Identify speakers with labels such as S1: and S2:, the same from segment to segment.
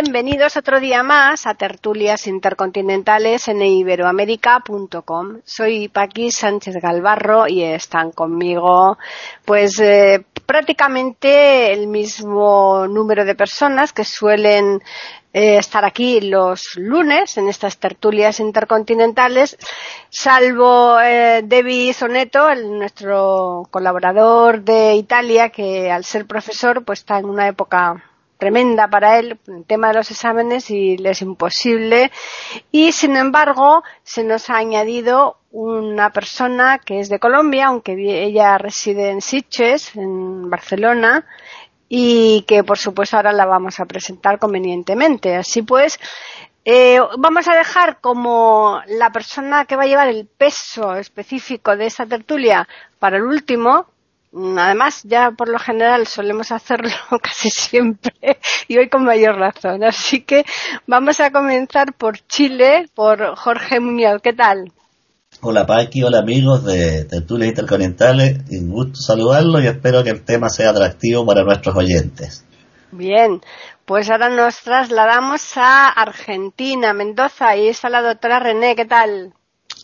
S1: Bienvenidos otro día más a Tertulias Intercontinentales en iberoamérica.com. Soy Paqui Sánchez Galvarro y están conmigo pues eh, prácticamente el mismo número de personas que suelen eh, estar aquí los lunes en estas tertulias intercontinentales, salvo eh, Debbie Soneto, nuestro colaborador de Italia, que al ser profesor pues está en una época tremenda para él el tema de los exámenes y le es imposible. Y sin embargo, se nos ha añadido una persona que es de Colombia, aunque ella reside en Sitges, en Barcelona, y que por supuesto ahora la vamos a presentar convenientemente. Así pues, eh, vamos a dejar como la persona que va a llevar el peso específico de esta tertulia para el último, además, ya por lo general solemos hacerlo casi siempre y hoy con mayor razón. Así que vamos a comenzar por Chile, por Jorge Muñoz. ¿Qué tal?
S2: Hola Paqui, hola amigos de Tertulias Intercontinentales. Un gusto saludarlos y espero que el tema sea atractivo para nuestros oyentes.
S1: Bien, pues ahora nos trasladamos a Argentina, Mendoza, y está la doctora René. ¿Qué tal?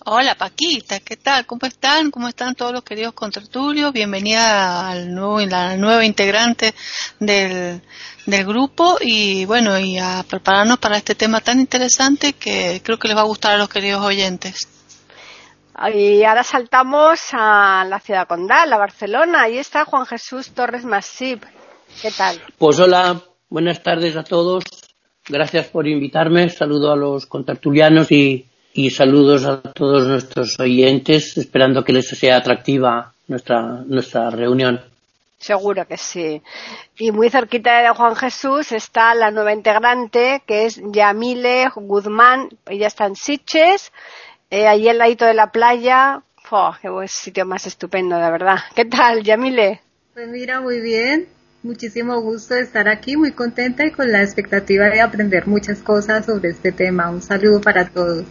S3: Hola Paquita, ¿qué tal? ¿Cómo están? ¿Cómo están todos los queridos contertulios? Bienvenida al nuevo, la nueva integrante del, del grupo y bueno, y a prepararnos para este tema tan interesante que creo que les va a gustar a los queridos oyentes.
S1: Y ahora saltamos a la ciudad condal, a Barcelona. Ahí está Juan Jesús Torres Masip. ¿Qué tal?
S4: Pues hola, buenas tardes a todos. Gracias por invitarme. Saludo a los contertulianos y y saludos a todos nuestros oyentes, esperando que les sea atractiva nuestra, nuestra reunión.
S1: Seguro que sí. Y muy cerquita de Juan Jesús está la nueva integrante, que es Yamile Guzmán. Ella está en Siches, eh, allí al ladito de la playa. ¡Oh, qué buen sitio más estupendo, de verdad! ¿Qué tal, Yamile?
S5: Pues mira, muy bien. Muchísimo gusto de estar aquí, muy contenta y con la expectativa de aprender muchas cosas sobre este tema. Un saludo para todos.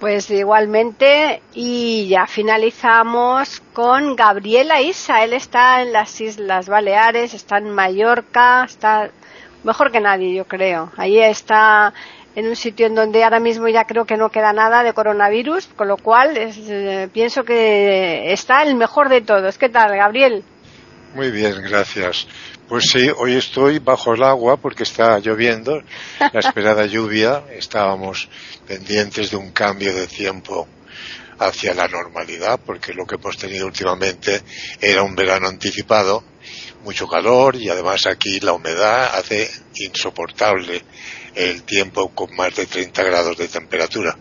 S1: Pues igualmente, y ya finalizamos con Gabriela Isa. Él está en las Islas Baleares, está en Mallorca, está mejor que nadie, yo creo. Ahí está en un sitio en donde ahora mismo ya creo que no queda nada de coronavirus, con lo cual eh, pienso que está el mejor de todos. ¿Qué tal, Gabriel?
S6: Muy bien, gracias. Pues sí, hoy estoy bajo el agua porque está lloviendo, la esperada lluvia, estábamos pendientes de un cambio de tiempo hacia la normalidad, porque lo que hemos tenido últimamente era un verano anticipado, mucho calor y además aquí la humedad hace insoportable el tiempo con más de 30 grados de temperatura.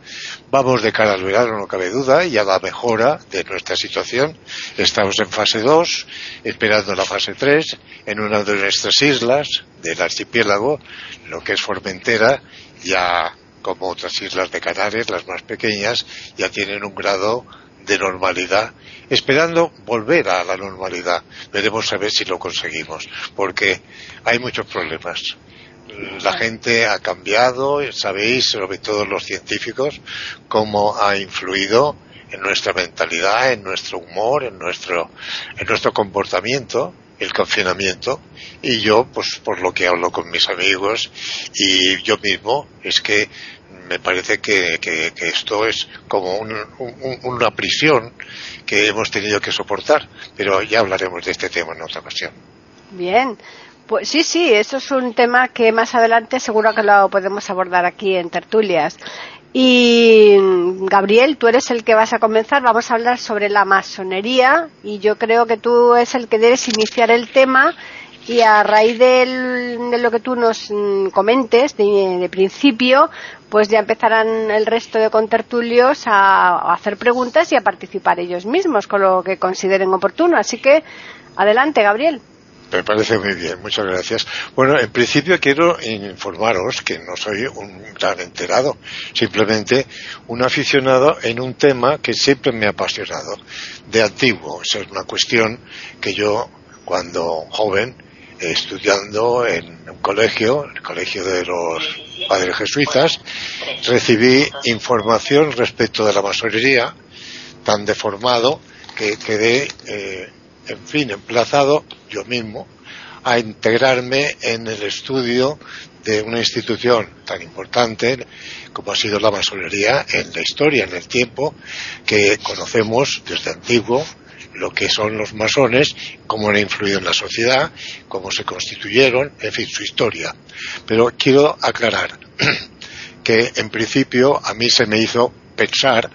S6: Vamos de cara al verano, no cabe duda, y a la mejora de nuestra situación. Estamos en fase 2, esperando la fase 3, en una de nuestras islas del archipiélago, lo que es Formentera, ya como otras islas de Canarias, las más pequeñas, ya tienen un grado de normalidad, esperando volver a la normalidad. Veremos a ver si lo conseguimos, porque hay muchos problemas la gente ha cambiado, sabéis, sobre todo los científicos, cómo ha influido en nuestra mentalidad, en nuestro humor, en nuestro, en nuestro comportamiento, el confinamiento. Y yo, pues por lo que hablo con mis amigos y yo mismo, es que me parece que, esto es como una prisión que hemos tenido que soportar. Pero ya hablaremos de este tema en otra ocasión.
S1: Bien, pues sí, sí, eso es un tema que más adelante seguro que lo podemos abordar aquí en tertulias. Y Gabriel, tú eres el que vas a comenzar. Vamos a hablar sobre la masonería y yo creo que tú es el que debes iniciar el tema y a raíz de lo que tú nos mm, comentes de, principio, pues ya empezarán el resto de contertulios a hacer preguntas y a participar ellos mismos con lo que consideren oportuno. Así que adelante, Gabriel.
S6: Me parece muy bien, muchas gracias. Bueno, en principio quiero informaros que no soy un gran enterado, simplemente un aficionado en un tema que siempre me ha apasionado, de antiguo. Esa es una cuestión que yo, cuando joven, estudiando en un colegio, el colegio de los padres jesuitas, recibí información respecto de la masonería, tan deformado que quedé eh, en fin, emplazado yo mismo a integrarme en el estudio de una institución tan importante como ha sido la masonería en la historia, en el tiempo, que conocemos desde antiguo lo que son los masones, cómo han influido en la sociedad, cómo se constituyeron, en fin, su historia. Pero quiero aclarar que en principio a mí se me hizo pensar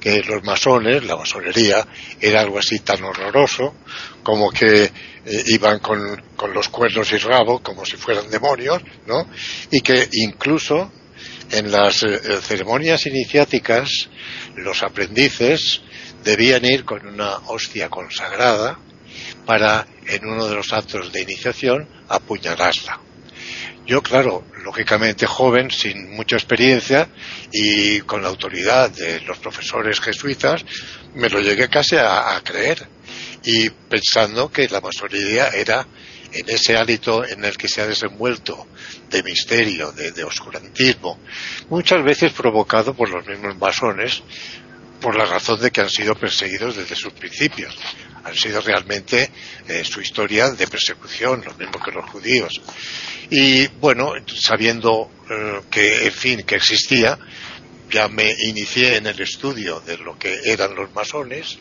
S6: que los masones, la masonería, era algo así tan horroroso como que eh, iban con, los cuernos y rabo como si fueran demonios, ¿no? Y que incluso en las eh, ceremonias iniciáticas los aprendices debían ir con una hostia consagrada para en uno de los actos de iniciación apuñalarla. Yo, claro, lógicamente joven, sin mucha experiencia y con la autoridad de los profesores jesuitas, me lo llegué casi a, creer. Y pensando que la masonería era en ese hálito en el que se ha desenvuelto de misterio, de, de, oscurantismo, muchas veces provocado por los mismos masones, por la razón de que han sido perseguidos desde sus principios han sido realmente eh, su historia de persecución, lo mismo que los judíos. Y bueno, sabiendo eh, que, en fin, que existía, ya me inicié en el estudio de lo que eran los masones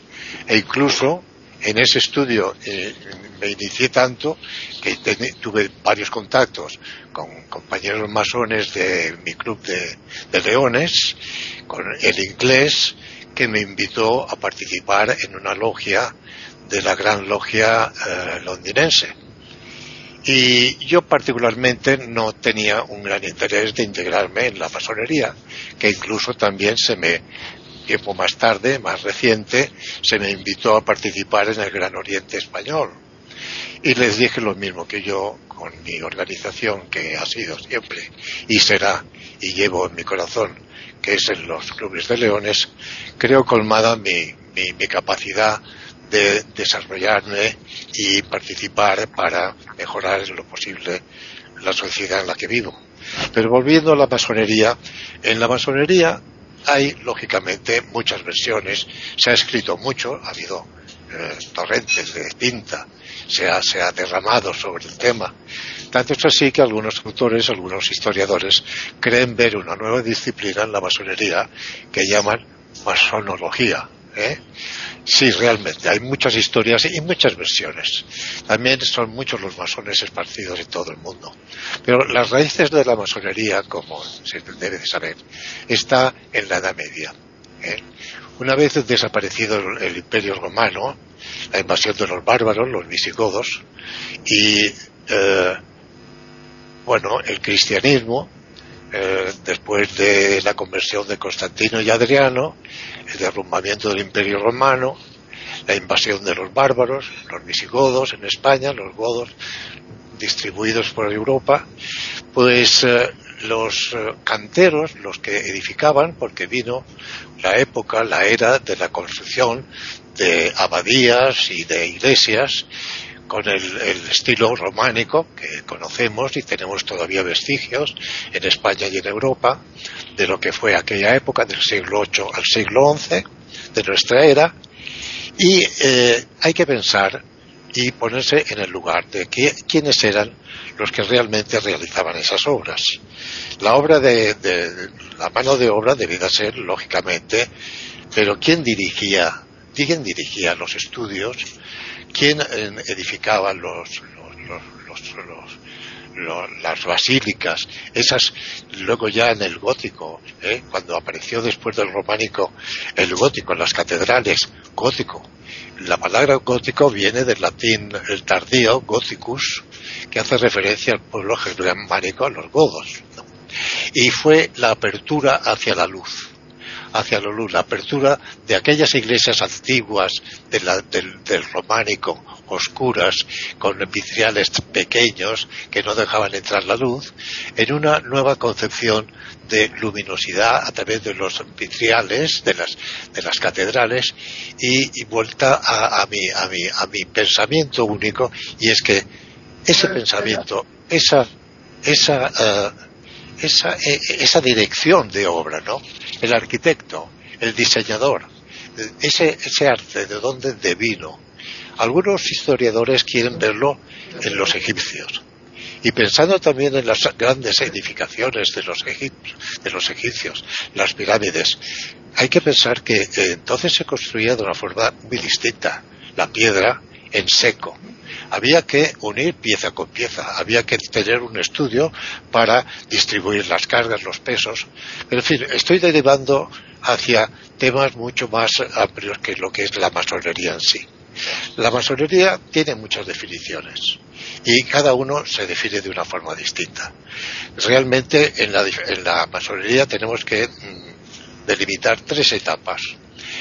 S6: e incluso en ese estudio eh, me inicié tanto que tuve varios contactos con compañeros masones de mi club de, leones, con el inglés, que me invitó a participar en una logia de la gran logia eh, londinense. Y yo particularmente no tenía un gran interés de integrarme en la masonería, que incluso también se me, tiempo más tarde, más reciente, se me invitó a participar en el Gran Oriente Español. Y les dije lo mismo que yo con mi organización, que ha sido siempre y será, y llevo en mi corazón, que es en los clubes de leones, creo colmada mi, mi, mi capacidad de desarrollarme y participar para mejorar en lo posible la sociedad en la que vivo. Pero volviendo a la masonería, en la masonería hay lógicamente muchas versiones, se ha escrito mucho, ha habido eh, torrentes de tinta, se ha, se ha derramado sobre el tema. Tanto es así que algunos autores, algunos historiadores, creen ver una nueva disciplina en la masonería que llaman masonología. ¿eh? Sí, realmente, hay muchas historias y muchas versiones. También son muchos los masones esparcidos en todo el mundo. Pero las raíces de la masonería, como se debe de saber, está en la Edad Media. ¿eh? Una vez desaparecido el, Imperio Romano, la invasión de los bárbaros, los visigodos, y eh, bueno, el cristianismo, eh, después de la conversión de Constantino y Adriano, el derrumbamiento del Imperio Romano, la invasión de los bárbaros, los visigodos en España, los godos distribuidos por Europa, pues eh, los eh, canteros, los que edificaban, porque vino la época, la era de la construcción de abadías y de iglesias, con el, estilo románico que conocemos y tenemos todavía vestigios en España y en Europa de lo que fue aquella época del siglo VIII al siglo XI de nuestra era. Y eh, hay que pensar y ponerse en el lugar de quiénes eran los que realmente realizaban esas obras. La obra de, de la mano de obra debía ser lógicamente, pero quién dirigía, quién dirigía los estudios quién edificaba los, las basílicas, esas luego ya en el gótico, ¿eh? cuando apareció después del románico el gótico, las catedrales, gótico. La palabra gótico viene del latín el tardío, gothicus, que hace referencia al pueblo germánico, a los godos. Y fue la apertura hacia la luz, hacia la luz, la apertura de aquellas iglesias antiguas del, románico, oscuras, con vitriales pequeños que no dejaban entrar la luz, en una nueva concepción de luminosidad a través de los vitriales de las, de las catedrales y, vuelta a, mi, a, mi, a mi pensamiento único y es que ese pensamiento, esa, esa, eh, esa, e, esa dirección de obra, ¿no? El arquitecto, el diseñador, ese, ese arte de dónde devino. Algunos historiadores quieren verlo en los egipcios. Y pensando también en las grandes edificaciones de los egipcios, de los egipcios las pirámides, hay que pensar que eh, entonces se construía de una forma muy distinta. La piedra en seco, había que unir pieza con pieza, había que tener un estudio para distribuir las cargas, los pesos. En fin, estoy derivando hacia temas mucho más amplios que lo que es la masonería en sí. La masonería tiene muchas definiciones y cada uno se define de una forma distinta. Realmente en la, en la masonería tenemos que mm, delimitar tres etapas.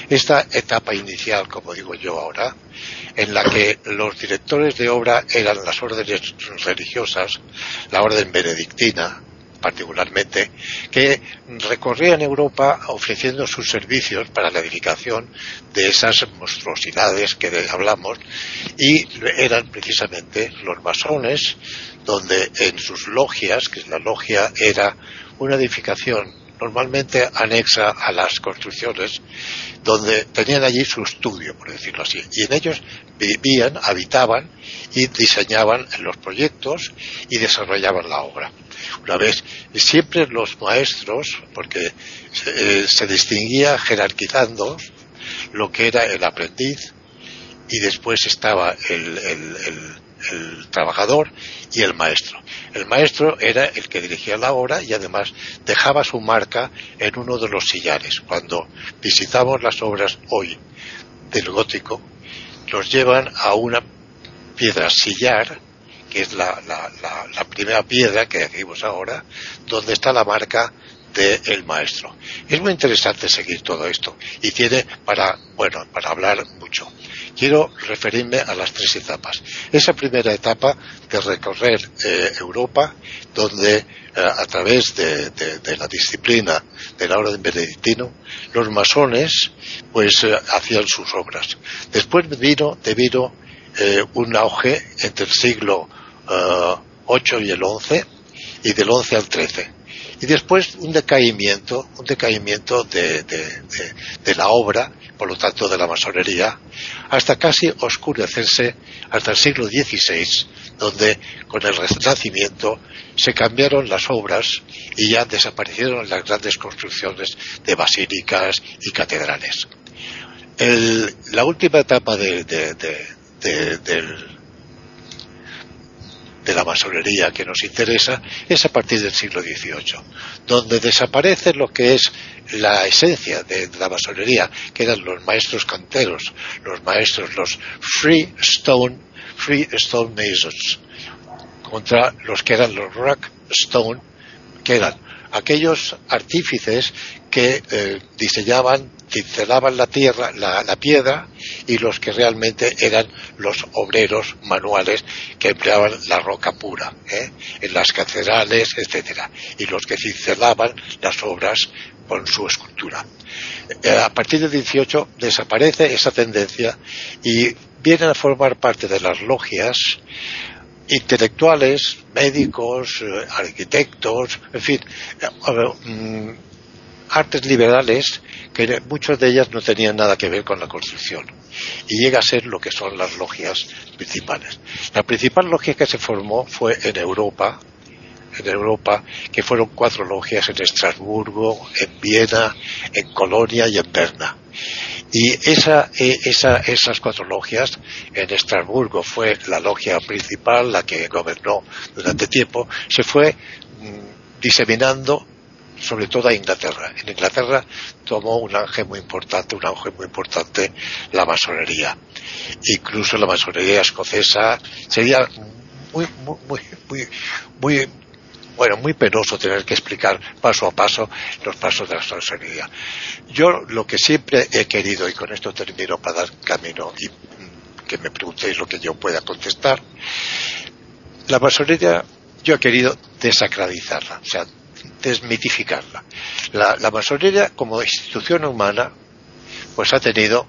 S6: Esta etapa inicial, como digo yo ahora, en la que los directores de obra eran las órdenes religiosas, la orden benedictina, particularmente, que recorrían Europa ofreciendo sus servicios para la edificación de esas monstruosidades que hablamos y eran precisamente los masones donde en sus logias, que la logia era una edificación normalmente anexa a las construcciones, donde tenían allí su estudio, por decirlo así, y en ellos vivían, habitaban y diseñaban los proyectos y desarrollaban la obra. Una vez, siempre los maestros, porque se, eh, distinguía jerarquizando lo que era el aprendiz y después estaba el el trabajador y el maestro. El maestro era el que dirigía la obra y además dejaba su marca en uno de los sillares. Cuando visitamos las obras hoy del gótico, nos llevan a una piedra sillar, que es la, primera piedra que vimos ahora, donde está la marca del maestro. Es muy interesante seguir todo esto y tiene para, bueno, para hablar mucho quiero referirme a las tres etapas. Esa primera etapa de recorrer eh, Europa, donde eh, a través de, la disciplina de la orden benedictino, los masones pues eh, hacían sus obras. Después vino, debido un auge entre el siglo VIII y el XI, y del XI al XIII y después un decaimiento, un decaimiento de, la obra, por lo tanto de la masonería, hasta casi oscurecerse hasta el siglo XVI, donde con el Renacimiento se cambiaron las obras y ya desaparecieron las grandes construcciones de basílicas y catedrales. la última etapa del de la masonería que nos interesa es a partir del siglo XVIII, donde desaparece lo que es la esencia de la masonería, que eran los maestros canteros, los maestros, los free stone, free stone masons, contra los que eran los rock stone, que eran aquellos artífices que eh, diseñaban cincelaban la tierra, la, piedra, y los que realmente eran los obreros manuales que empleaban la roca pura, ¿eh? en las catedrales, etcétera, y los que cincelaban las obras con su escultura. Eh, a partir del 18 desaparece esa tendencia y vienen a formar parte de las logias intelectuales, médicos, eh, arquitectos, en fin, mm, artes liberales que muchas de ellas no tenían nada que ver con la construcción y llega a ser lo que son las logias principales. La principal logia que se formó fue en Europa, en Europa, que fueron cuatro logias en Estrasburgo, en Viena, en Colonia y en Berna. Y esa, e, esa, esas cuatro logias, en Estrasburgo fue la logia principal, la que gobernó durante tiempo, se fue mm, diseminando sobre todo a Inglaterra. En Inglaterra tomó un ángel muy importante, un auge muy importante la masonería. Incluso la masonería escocesa sería muy, muy, muy, muy bueno, muy penoso tener que explicar paso a paso los pasos de la masonería. Yo lo que siempre he querido, y con esto termino para dar camino y mm, que me preguntéis lo que yo pueda contestar, la masonería yo he querido desacralizarla, o sea, desmitificarla. La, masonería como institución humana pues ha tenido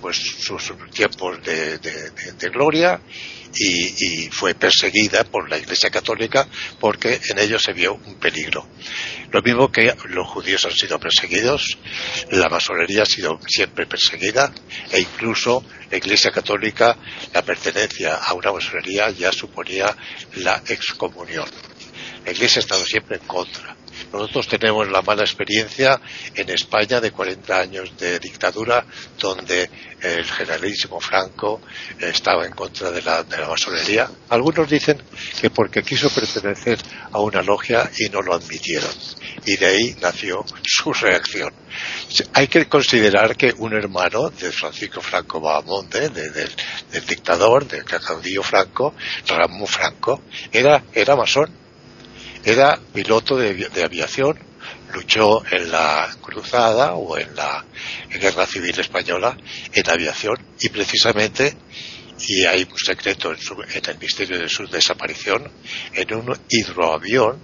S6: pues sus tiempos de, gloria y, fue perseguida por la Iglesia Católica porque en ello se vio un peligro. Lo mismo que los judíos han sido perseguidos, la masonería ha sido siempre perseguida e incluso la Iglesia Católica, la pertenencia a una masonería ya suponía la excomunión. La Iglesia ha estado siempre en contra. Nosotros tenemos la mala experiencia en España de 40 años de dictadura donde el generalísimo Franco estaba en contra de la, masonería. Algunos dicen que porque quiso pertenecer a una logia y no lo admitieron. Y de ahí nació su reacción. Hay que considerar que un hermano de Francisco Franco Bahamonde, del, dictador, del caudillo Franco, Ramón Franco, era, era masón era piloto de, aviación, luchó en la cruzada o en la guerra civil española en aviación y precisamente y hay un secreto en, el misterio de su desaparición en un hidroavión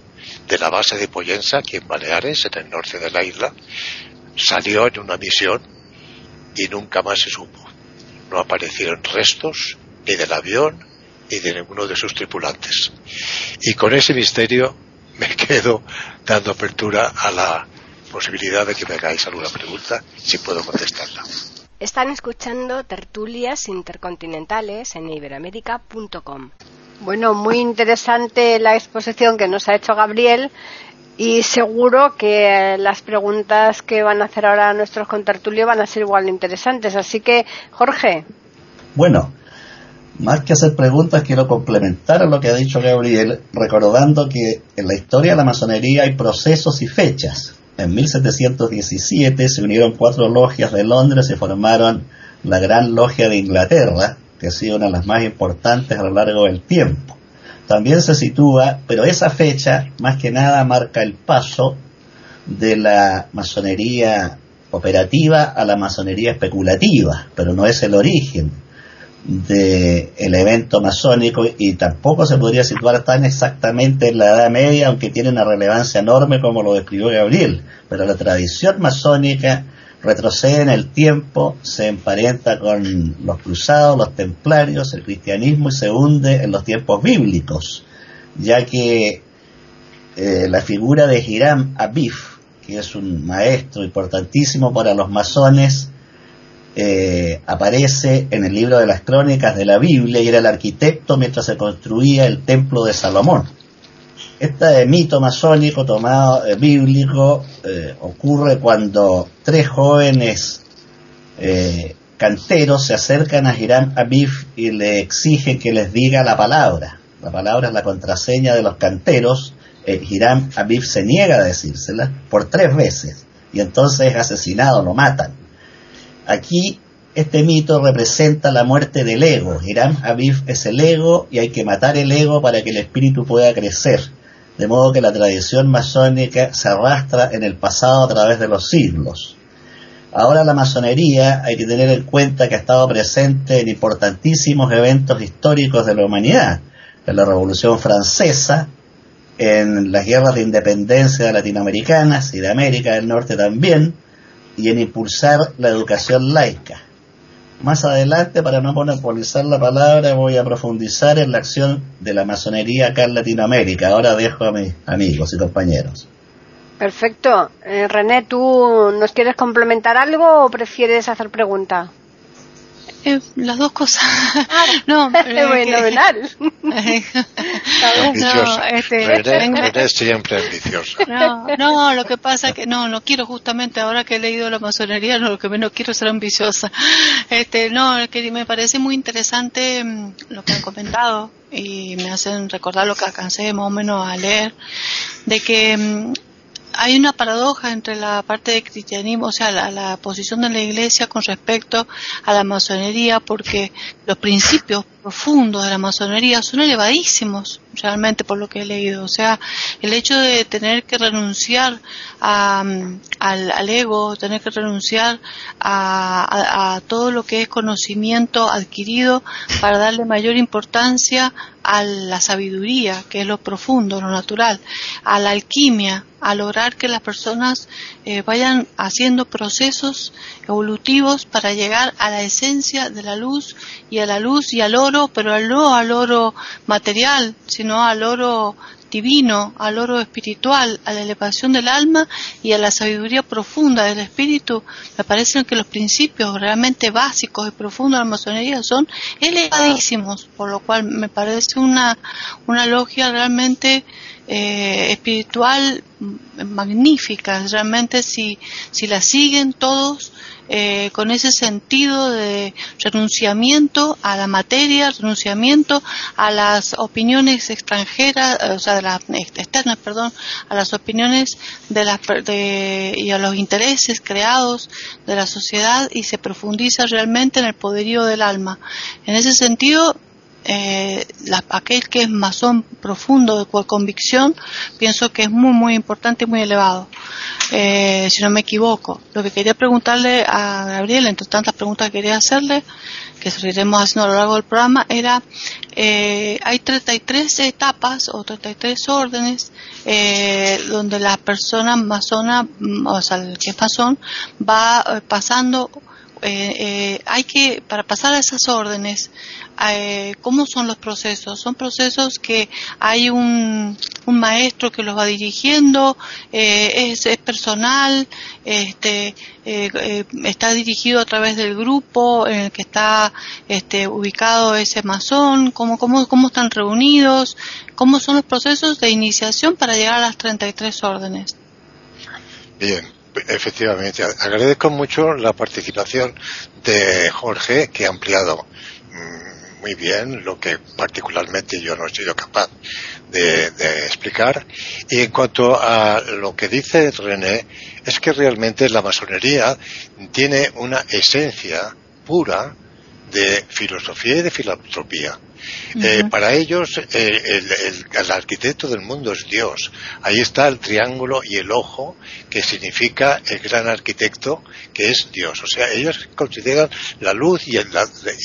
S6: de la base de Poyensa aquí en Baleares en el norte de la isla salió en una misión y nunca más se supo. No aparecieron restos ni del avión ni de ninguno de sus tripulantes. Y con ese misterio me quedo dando apertura a la posibilidad de que me hagáis alguna pregunta, si puedo contestarla.
S1: Están escuchando tertulias intercontinentales en iberoamérica.com. Bueno, muy interesante la exposición que nos ha hecho Gabriel y seguro que las preguntas que van a hacer ahora nuestros contertulios van a ser igual de interesantes. Así que, Jorge.
S2: Bueno, más que hacer preguntas, quiero complementar a lo que ha dicho Gabriel, recordando que en la historia de la masonería hay procesos y fechas. En 1717 se unieron cuatro logias de Londres y formaron la Gran Logia de Inglaterra, que ha sido una de las más importantes a lo largo del tiempo. También se sitúa, pero esa fecha más que nada marca el paso de la masonería operativa a la masonería especulativa, pero no es el origen del evento masónico y tampoco se podría situar tan exactamente en la Edad Media, aunque tiene una relevancia enorme como lo describió Gabriel. Pero la tradición masónica retrocede en el tiempo, se emparenta con los cruzados, los templarios, el cristianismo y se hunde en los tiempos bíblicos, ya que eh, la figura de Hiram Abif, que es un maestro importantísimo para los masones, eh, aparece en el libro de las crónicas de la Biblia y era el arquitecto mientras se construía el templo de Salomón. Este mito masónico tomado eh, bíblico eh, ocurre cuando tres jóvenes canteros se acercan a Hiram Abif y le exigen que les diga la palabra. La palabra es la contraseña de los canteros. Hiram Abif se niega a decírsela por tres veces y entonces es asesinado, lo matan. Aquí este mito representa la muerte del ego. Hiram Aviv es el ego y hay que matar el ego para que el espíritu pueda crecer. De modo que la tradición masónica se arrastra en el pasado a través de los siglos. Ahora la masonería hay que tener en cuenta que ha estado presente en importantísimos eventos históricos de la humanidad, en la Revolución Francesa, en las guerras de independencia latinoamericanas y de América del Norte también, y en impulsar la educación laica. Más adelante, para no monopolizar la palabra, voy a profundizar en la acción de la masonería acá en Latinoamérica. Ahora dejo a mis amigos y compañeros.
S1: Perfecto. Eh, René, ¿tú nos quieres complementar algo o prefieres hacer pregunta?
S3: Eh, las dos cosas.
S1: Ah, no, fenomenal.
S6: no, este, siempre ambiciosa.
S3: No, no, lo que pasa es que no, no quiero justamente ahora que he leído la masonería, no, lo que menos quiero es ser ambiciosa. Este, no, es que me parece muy interesante mm, lo que han comentado y me hacen recordar lo que alcancé más o menos a leer, de que mm, hay una paradoja entre la parte de cristianismo, o sea, la, la, posición de la Iglesia con respecto a la masonería, porque los principios profundos de la masonería son elevadísimos, realmente por lo que he leído. O sea, el hecho de tener que renunciar a, al, ego, tener que renunciar a, a, todo lo que es conocimiento adquirido para darle mayor importancia a la sabiduría, que es lo profundo, lo natural, a la alquimia, a lograr que las personas eh, vayan haciendo procesos evolutivos para llegar a la esencia de la luz y a la luz y al oro, pero no al oro material, sino al oro divino, al oro espiritual, a la elevación del alma y a la sabiduría profunda del espíritu, me parece que los principios realmente básicos y profundos de la masonería son elevadísimos, por lo cual me parece una, una logia realmente eh, espiritual magnífica. Realmente si, si la siguen todos eh, con ese sentido de renunciamiento a la materia, renunciamiento a las opiniones extranjeras, o sea, de las externas, perdón, a las opiniones de las de, y a los intereses creados de la sociedad y se profundiza realmente en el poderío del alma. En ese sentido, eh, aquel que es masón profundo de convicción, pienso que es muy, muy importante y muy elevado, eh, si no me equivoco. Lo que quería preguntarle a Gabriel, entre tantas preguntas que quería hacerle, que seguiremos haciendo a lo largo del programa, era, eh, hay 33 etapas o 33 órdenes eh, donde la persona masona, mm, o sea, el que es masón, va eh, pasando eh, eh, hay que, para pasar a esas órdenes, eh, ¿cómo son los procesos? Son procesos que hay un, maestro que los va dirigiendo, es, es, personal, este, está dirigido a través del grupo en el que está este, ubicado ese masón, ¿Cómo, cómo, cómo están reunidos, cómo son los procesos de iniciación para llegar a las 33 órdenes.
S6: Bien, Efectivamente, agradezco mucho la participación de Jorge, que ha ampliado mm, muy bien lo que particularmente yo no he sido capaz de, explicar. Y en cuanto a lo que dice René, es que realmente la masonería tiene una esencia pura de filosofía y de filantropía. Eh, para ellos eh, el, arquitecto del mundo es Dios. Ahí está el triángulo y el ojo, que significa el gran arquitecto, que es Dios. O sea, ellos consideran la luz y, el,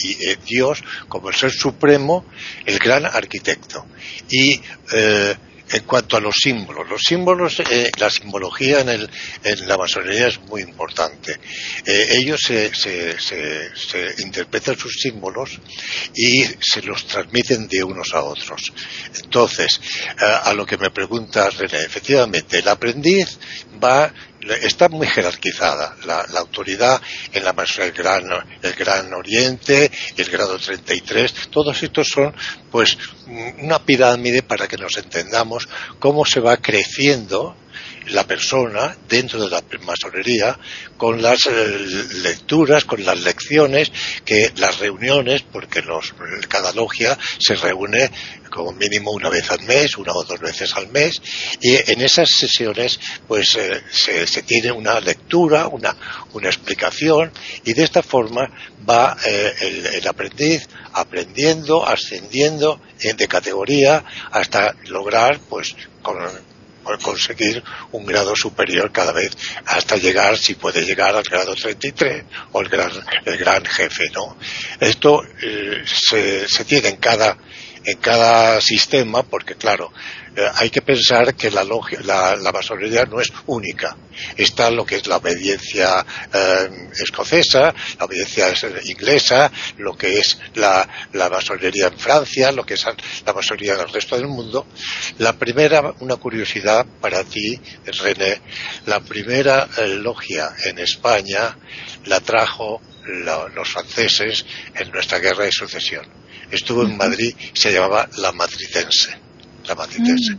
S6: y eh, Dios como el ser supremo, el gran arquitecto. Y en cuanto a los símbolos, los símbolos, eh, la simbología en, el, en, la masonería es muy importante. Eh, ellos se, se, se, interpretan sus símbolos y se los transmiten de unos a otros. Entonces, eh, a lo que me pregunta René, efectivamente, el aprendiz va está muy jerarquizada la, autoridad en la el gran, el gran Oriente, el grado 33, todos estos son pues una pirámide para que nos entendamos cómo se va creciendo la persona dentro de la masonería con las eh, lecturas, con las lecciones, que las reuniones, porque los, cada logia se reúne como mínimo una vez al mes, una o dos veces al mes, y en esas sesiones pues eh, se, tiene una lectura, una, una explicación, y de esta forma va eh, el, el, aprendiz aprendiendo, ascendiendo de categoría hasta lograr pues con conseguir un grado superior cada vez hasta llegar, si puede llegar al grado 33 o el gran, el gran jefe, ¿no? Esto eh, se, se tiene en cada, en cada sistema porque, claro, eh, hay que pensar que la, la, la, masonería no es única. Está lo que es la obediencia eh, escocesa, la obediencia inglesa, lo que es la, la, masonería en Francia, lo que es la masonería en el resto del mundo. La primera, una curiosidad para ti, René, la primera eh, logia en España la trajo los franceses en nuestra guerra de sucesión. Estuvo en Madrid, se llamaba la Matricense mm.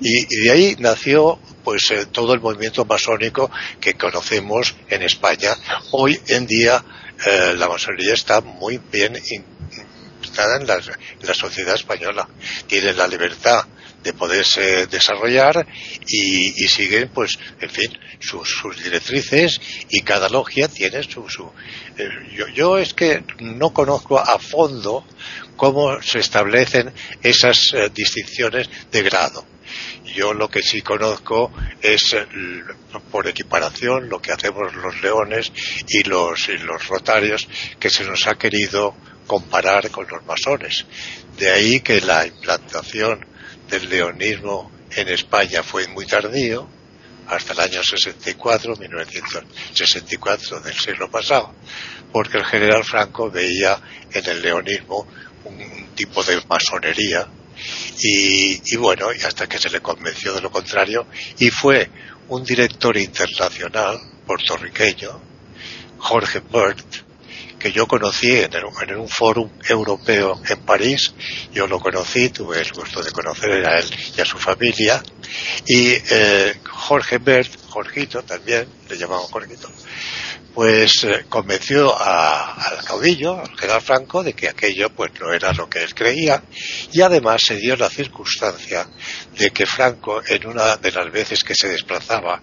S6: Y, de ahí nació pues eh, todo el movimiento masónico que conocemos en España. Hoy en día eh, la masonería está muy bien instalada en la, sociedad española. Tiene la libertad de poderse desarrollar y, siguen, pues, en fin, sus, directrices y cada logia tiene su... su eh, yo, yo es que no conozco a fondo cómo se establecen esas eh, distinciones de grado. Yo lo que sí conozco es por equiparación lo que hacemos los leones y los, y los rotarios que se nos ha querido comparar con los masones. De ahí que la implantación del leonismo en España fue muy tardío, hasta el año 64, 1964 del siglo pasado, porque el general Franco veía en el leonismo un tipo de masonería. Y, bueno, y hasta que se le convenció de lo contrario, y fue un director internacional puertorriqueño, Jorge Burt, que yo conocí en, un foro europeo en París, yo lo conocí, tuve el gusto de conocer a él y a su familia, y eh, Jorge Bert, Jorgito también, le llamamos Jorgito, pues eh, convenció al caudillo, al general Franco, de que aquello pues no era lo que él creía y además se dio la circunstancia de que Franco en una de las veces que se desplazaba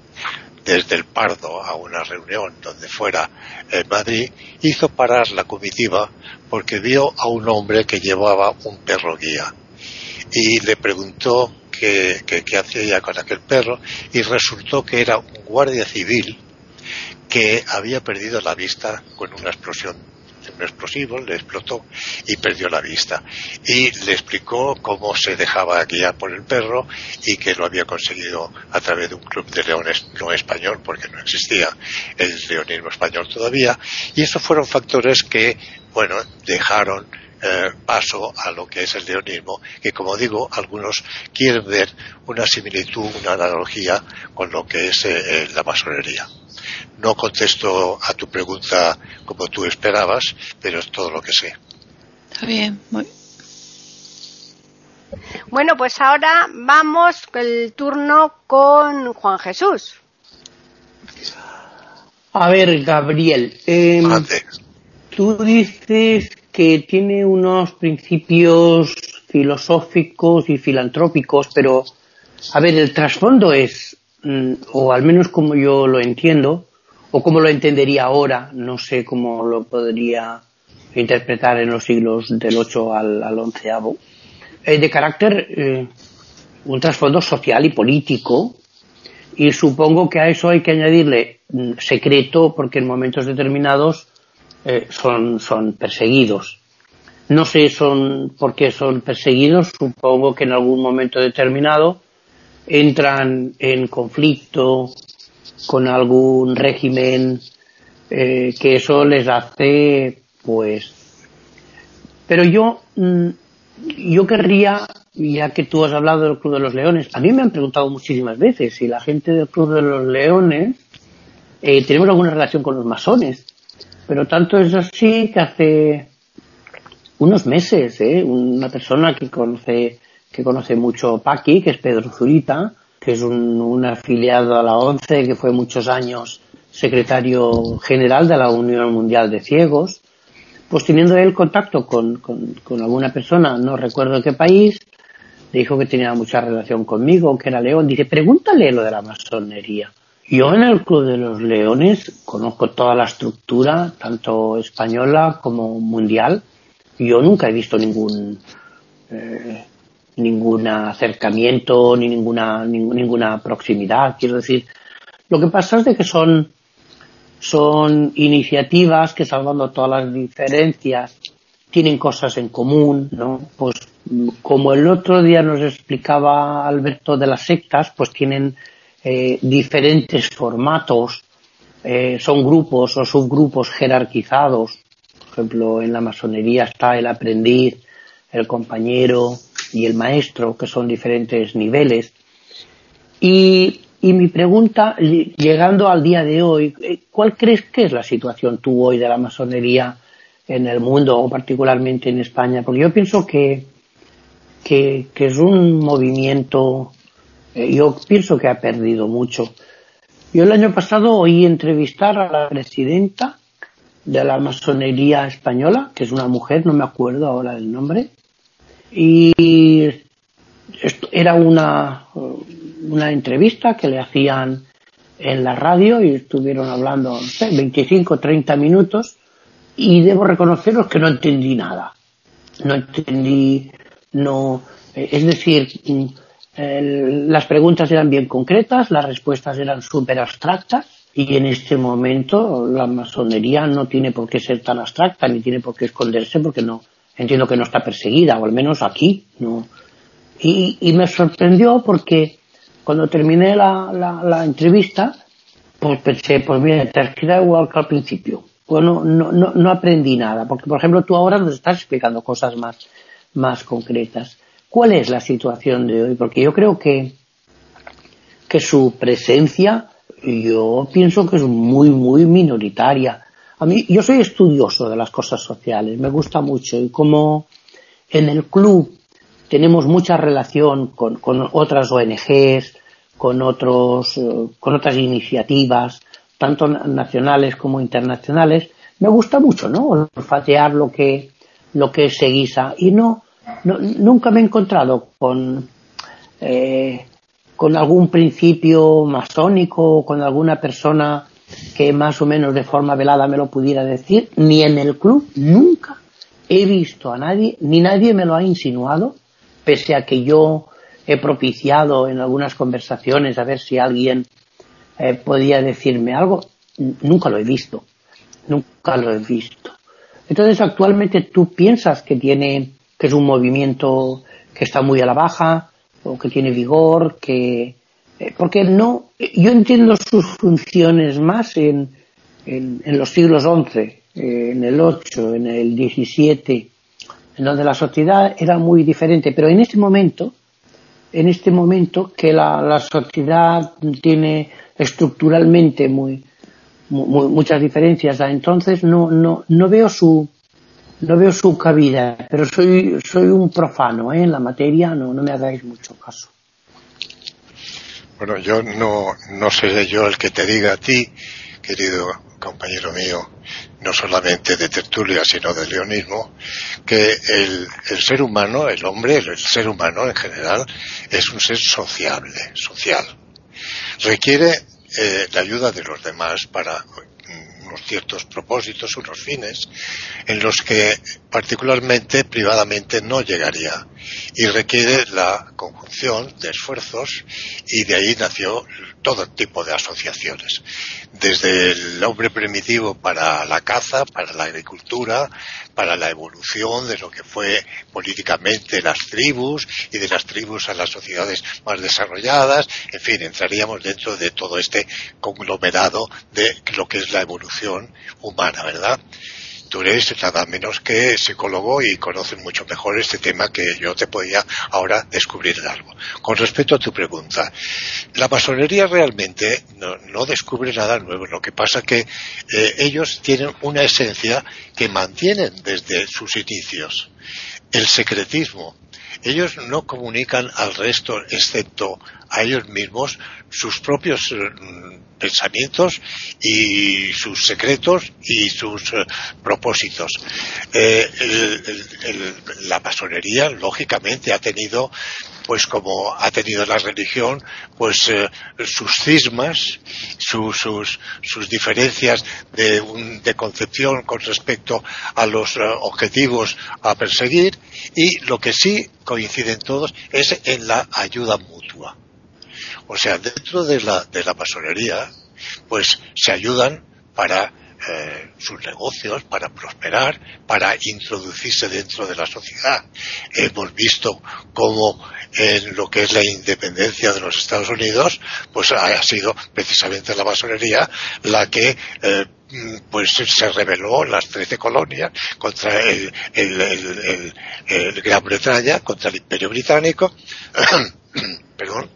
S6: desde el Pardo a una reunión donde fuera en Madrid, hizo parar la comitiva porque vio a un hombre que llevaba un perro guía. Y le preguntó qué, qué hacía con aquel perro y resultó que era un guardia civil que había perdido la vista con una explosión un explosivo, le explotó y perdió la vista. Y le explicó cómo se dejaba guiar por el perro y que lo había conseguido a través de un club de leones no español, porque no existía el leonismo español todavía. Y esos fueron factores que, bueno, dejaron eh, paso a lo que es el leonismo, que como digo, algunos quieren ver una similitud, una analogía con lo que es eh, la masonería. No contesto a tu pregunta como tú esperabas, pero es todo lo que sé.
S3: Está bien.
S1: Bueno, pues ahora vamos el turno con Juan Jesús.
S4: A ver, Gabriel, eh, tú dices que tiene unos principios filosóficos y filantrópicos, pero, a ver, el trasfondo es, mm, o al menos como yo lo entiendo, o como lo entendería ahora, no sé cómo lo podría interpretar en los siglos del 8 al, al 11, eh, de carácter, eh, un trasfondo social y político, y supongo que a eso hay que añadirle mm, secreto, porque en momentos determinados eh, son, son perseguidos. No sé son por qué son perseguidos, supongo que en algún momento determinado entran en conflicto con algún régimen eh, que eso les hace pues pero yo mm, yo querría ya que tú has hablado del Club de los Leones a mí me han preguntado muchísimas veces si la gente del Club de los Leones eh, tenemos alguna relación con los masones pero tanto es así que hace unos meses ¿eh? una persona que conoce que conoce mucho Paqui que es Pedro Zurita que es un, afiliado a la ONCE, que fue muchos años secretario general de la Unión Mundial de Ciegos, pues teniendo él contacto con, alguna persona, no recuerdo qué país, le dijo que tenía mucha relación conmigo, que era león. Dice, pregúntale lo de la masonería. Yo en el Club de los Leones conozco toda la estructura, tanto española como mundial. Yo nunca he visto ningún eh, ningún acercamiento ni ninguna, ninguna proximidad. Quiero decir, lo que pasa es de que son, son iniciativas que salvando todas las diferencias tienen cosas en común, ¿no? Pues como el otro día nos explicaba Alberto de las sectas, pues tienen eh, diferentes formatos, eh, son grupos o subgrupos jerarquizados. Por ejemplo, en la masonería está el aprendiz, el compañero, y el maestro, que son diferentes niveles. Y, y mi pregunta, llegando al día de hoy, eh, ¿cuál crees que es la situación tú hoy de la masonería en el mundo o particularmente en España? Porque yo pienso que, que, es un movimiento, yo pienso que ha perdido mucho. Yo el año pasado oí entrevistar a la presidenta de la masonería española, que es una mujer, no me acuerdo ahora del nombre, y era una, una entrevista que le hacían en la radio y estuvieron hablando, no sé, 25, 30 minutos y debo reconoceros que no entendí nada. No entendí, no, eh, es decir, las preguntas eran bien concretas, las respuestas eran súper abstractas y en este momento la masonería no tiene por qué ser tan abstracta ni tiene por qué esconderse porque no, entiendo que no está perseguida, o al menos aquí, no. Y, me sorprendió porque cuando terminé la, entrevista, pues pensé, pues mira, te has quedado igual que al principio. Pues no, no, no, aprendí nada, porque por ejemplo tú ahora nos estás explicando cosas más, más concretas. ¿Cuál es la situación de hoy? Porque yo creo que, que su presencia, yo pienso que es muy, muy minoritaria. A mí, yo soy estudioso de las cosas sociales, me gusta mucho y como en el club tenemos mucha relación con, con otras ONGs, con otros, eh, con otras iniciativas, tanto nacionales como internacionales. Me gusta mucho, ¿no? Olfatear lo que, lo que se guisa. Y no, nunca me he encontrado con, eh, con algún principio masónico o con alguna persona que más o menos de forma velada me lo pudiera decir, ni en el club, nunca he visto a nadie, ni nadie me lo ha insinuado, pese a que yo he propiciado en algunas conversaciones a ver si alguien eh, podía decirme algo, nunca lo he visto, nunca lo he visto. Entonces actualmente tú piensas que tiene, que es un movimiento que está muy a la baja, o que tiene vigor, que, eh, porque no, yo entiendo sus funciones más en, en, los siglos XI, eh, en el 8, en el 17, en donde la sociedad era muy diferente, pero en este momento, en este momento que la, sociedad tiene estructuralmente muy, muchas diferencias, entonces no, no, no veo su no veo su cabida, pero soy, soy un profano ¿eh? en la materia, no, no me hagáis mucho caso.
S6: Bueno, yo no, no seré yo el que te diga a ti, querido compañero mío, no solamente de tertulia, sino de leonismo, que el, ser humano, el hombre, el, ser humano en general, es un ser sociable, social. Requiere eh, la ayuda de los demás para unos ciertos propósitos, unos fines, en los que particularmente privadamente no llegaría. Y requiere la conjunción de esfuerzos y de ahí nació todo tipo de asociaciones. Desde el hombre primitivo para la caza, para la agricultura, para la evolución de lo que fue políticamente las tribus y de las tribus a las sociedades más desarrolladas. En fin, entraríamos dentro de todo este conglomerado de lo que es la evolución humana, ¿verdad? Eres nada menos que psicólogo y conoces mucho mejor este tema que yo te podía ahora descubrir algo. Con respecto a tu pregunta, la masonería realmente no, descubre nada nuevo. Lo que pasa que eh, ellos tienen una esencia que mantienen desde sus inicios. El secretismo. Ellos no comunican al resto, excepto a ellos mismos, sus propios mm, pensamientos y sus secretos y sus eh, propósitos. Eh, la masonería, lógicamente, ha tenido, pues como ha tenido la religión, pues eh, sus cismas, sus, sus, diferencias de, concepción con respecto a los objetivos a perseguir y lo que sí coinciden todos es en la ayuda mutua. O sea, dentro de la, de la masonería, pues se ayudan para eh, sus negocios, para prosperar, para introducirse dentro de la sociedad. Hemos visto cómo en lo que es la independencia de los Estados Unidos, pues ha sido precisamente la masonería la que eh, pues se rebeló las trece colonias contra el, el, Gran Bretaña, contra el Imperio Británico, perdón,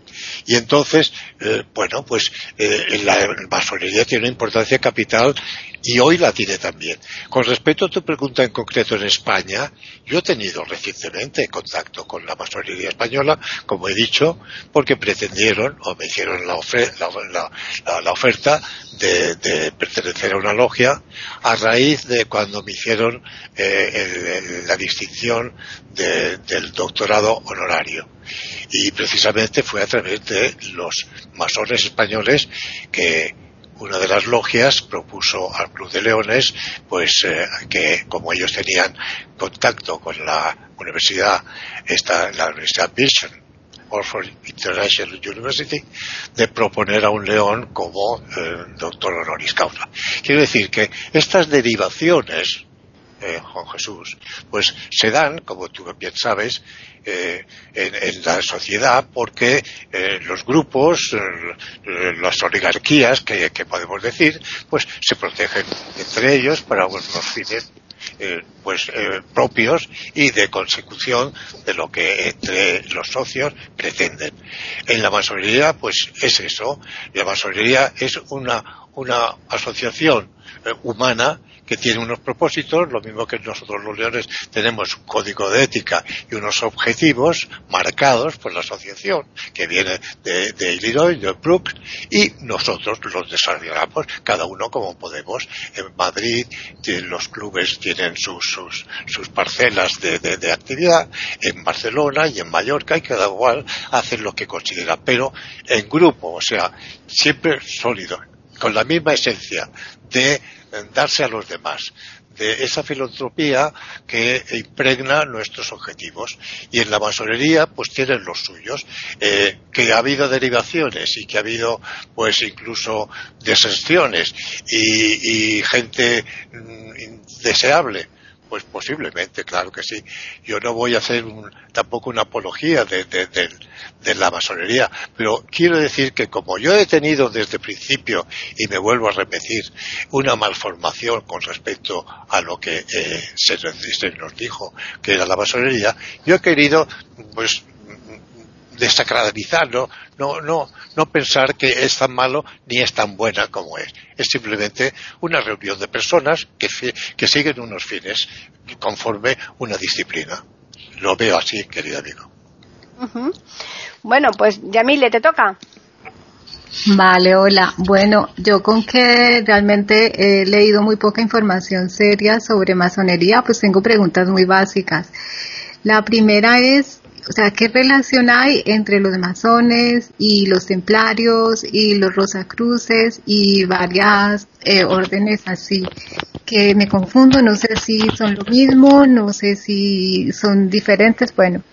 S6: y entonces, eh, bueno, pues eh, la masonería tiene una importancia capital y hoy la tiene también. Con respecto a tu pregunta en concreto en España, yo he tenido recientemente contacto con la masonería española, como he dicho, porque pretendieron o me hicieron la, oferta de, pertenecer a una logia a raíz de cuando me hicieron eh, la distinción del doctorado honorario. Y precisamente fue a través de los masones españoles que una de las logias propuso al Club de Leones, pues eh, que como ellos tenían contacto con la universidad, esta, la Universidad Pearson, Oxford International University, de proponer a un león como eh, doctor honoris causa. Quiero decir que estas derivaciones eh, Juan Jesús, pues se dan, como tú bien sabes, eh, en, la sociedad porque eh, los grupos, las oligarquías que, podemos decir, pues se protegen entre ellos para unos fines pues propios y de consecución de lo que entre los socios pretenden. En la masonería, pues es eso. La masonería es una, una asociación humana que tiene unos propósitos, lo mismo que nosotros los leones tenemos un código de ética y unos objetivos marcados por la asociación que viene de, de Illinois, de Brooks, y nosotros los desarrollamos cada uno como podemos. En Madrid los clubes tienen sus, sus, parcelas de, de, actividad, en Barcelona y en Mallorca, y cada cual hace lo que considera, pero en grupo, o sea, siempre sólido, con la misma esencia de darse a los demás, de esa filantropía que impregna nuestros objetivos. Y en la masonería, pues tienen los suyos. Eh, que ha habido derivaciones y que ha habido, pues incluso deserciones y, y gente mm, deseable pues posiblemente, claro que sí. Yo no voy a hacer tampoco una apología de, la masonería, pero quiero decir que como yo he tenido desde el principio, y me vuelvo a repetir, una malformación con respecto a lo que eh, se, nos dijo que era la masonería, yo he querido, pues, desacralizar, no, no, no, no pensar que es tan malo ni es tan buena como es. Es simplemente una reunión de personas que, que siguen unos fines conforme una disciplina. Lo veo así, querido amigo.
S1: Bueno, pues Yamile, te toca.
S5: Vale, hola. Bueno, yo con que realmente he leído muy poca información seria sobre masonería, pues tengo preguntas muy básicas. La primera es, o sea, ¿qué relación hay entre los masones y los templarios y los rosacruces y varias eh, órdenes así? Que me confundo, no sé si son lo mismo, no sé si son diferentes, bueno.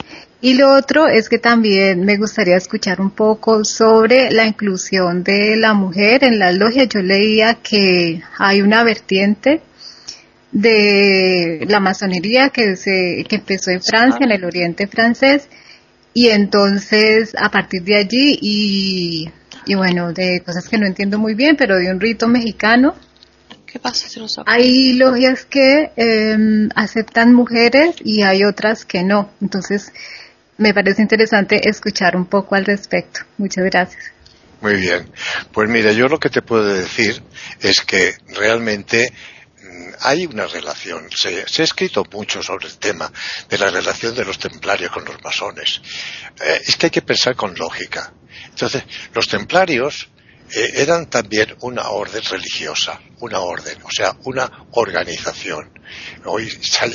S5: Y lo otro es que también me gustaría escuchar un poco sobre la inclusión de la mujer en la logia. Yo leía que hay una vertiente de la masonería que, se, que empezó en Francia, en el oriente francés, y entonces a partir de allí y, y bueno, de cosas que no entiendo muy bien, pero de un rito mexicano.
S3: ¿Qué pasa si
S5: Hay logias que em, aceptan mujeres y hay otras que no. Entonces, me parece interesante escuchar un poco al respecto. Muchas gracias.
S6: Muy bien. Pues mira, yo lo que te puedo decir es que realmente hay una relación, se, ha escrito mucho sobre el tema de la relación de los templarios con los masones. Eh, es que hay que pensar con lógica. Entonces, los templarios eh, eran también una orden religiosa, una orden, o sea, una organización. Hoy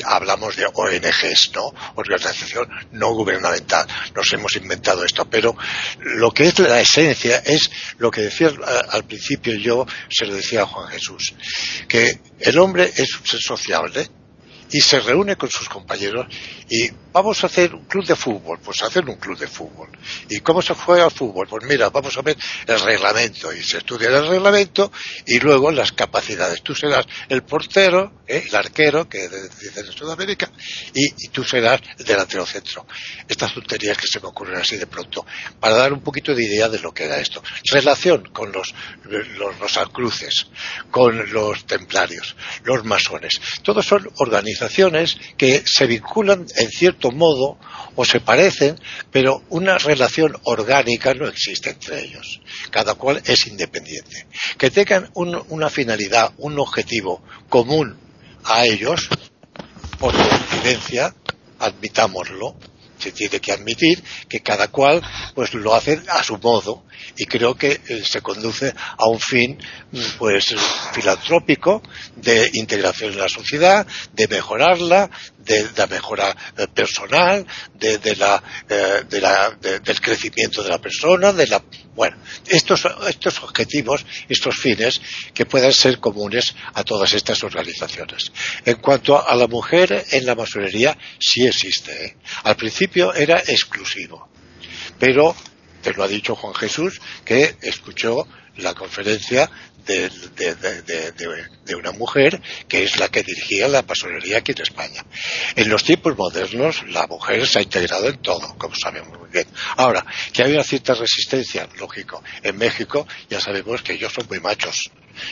S6: hablamos de ONGs, ¿no? Organización no gubernamental. Nos hemos inventado esto, pero lo que es la esencia es lo que decía al principio yo, se lo decía a Juan Jesús, que el hombre es un ser sociable y se reúne con sus compañeros y vamos a hacer un club de fútbol, pues hacer un club de fútbol. ¿Y cómo se juega al fútbol? Pues mira, vamos a ver el reglamento y se estudia el reglamento y luego las capacidades. Tú serás el portero, ¿eh? el arquero, que dicen en Sudamérica, y, tú serás el delantero centro. Estas tonterías que se me ocurren así de pronto, para dar un poquito de idea de lo que era esto. Relación con los, los, los con los templarios, los masones. Todos son organizaciones organizaciones que se vinculan en cierto modo o se parecen, pero una relación orgánica no existe entre ellos. Cada cual es independiente. Que tengan una finalidad, un objetivo común a ellos, por coincidencia, admitámoslo, se tiene que admitir que cada cual pues lo hace a su modo. Y creo que eh, se conduce a un fin pues filantrópico de integración en la sociedad, de mejorarla, de la mejora eh, personal, de, la, eh, del crecimiento de la persona, de la bueno, estos, estos objetivos, estos fines que puedan ser comunes a todas estas organizaciones. En cuanto a la mujer en la masonería, sí existe. Al principio era exclusivo, pero te lo ha dicho Juan Jesús, que escuchó la conferencia de, de, una mujer que es la que dirigía la masonería aquí en España. En los tiempos modernos la mujer se ha integrado en todo, como sabemos muy bien. Ahora, que hay una cierta resistencia, lógico. En México ya sabemos que ellos son muy machos.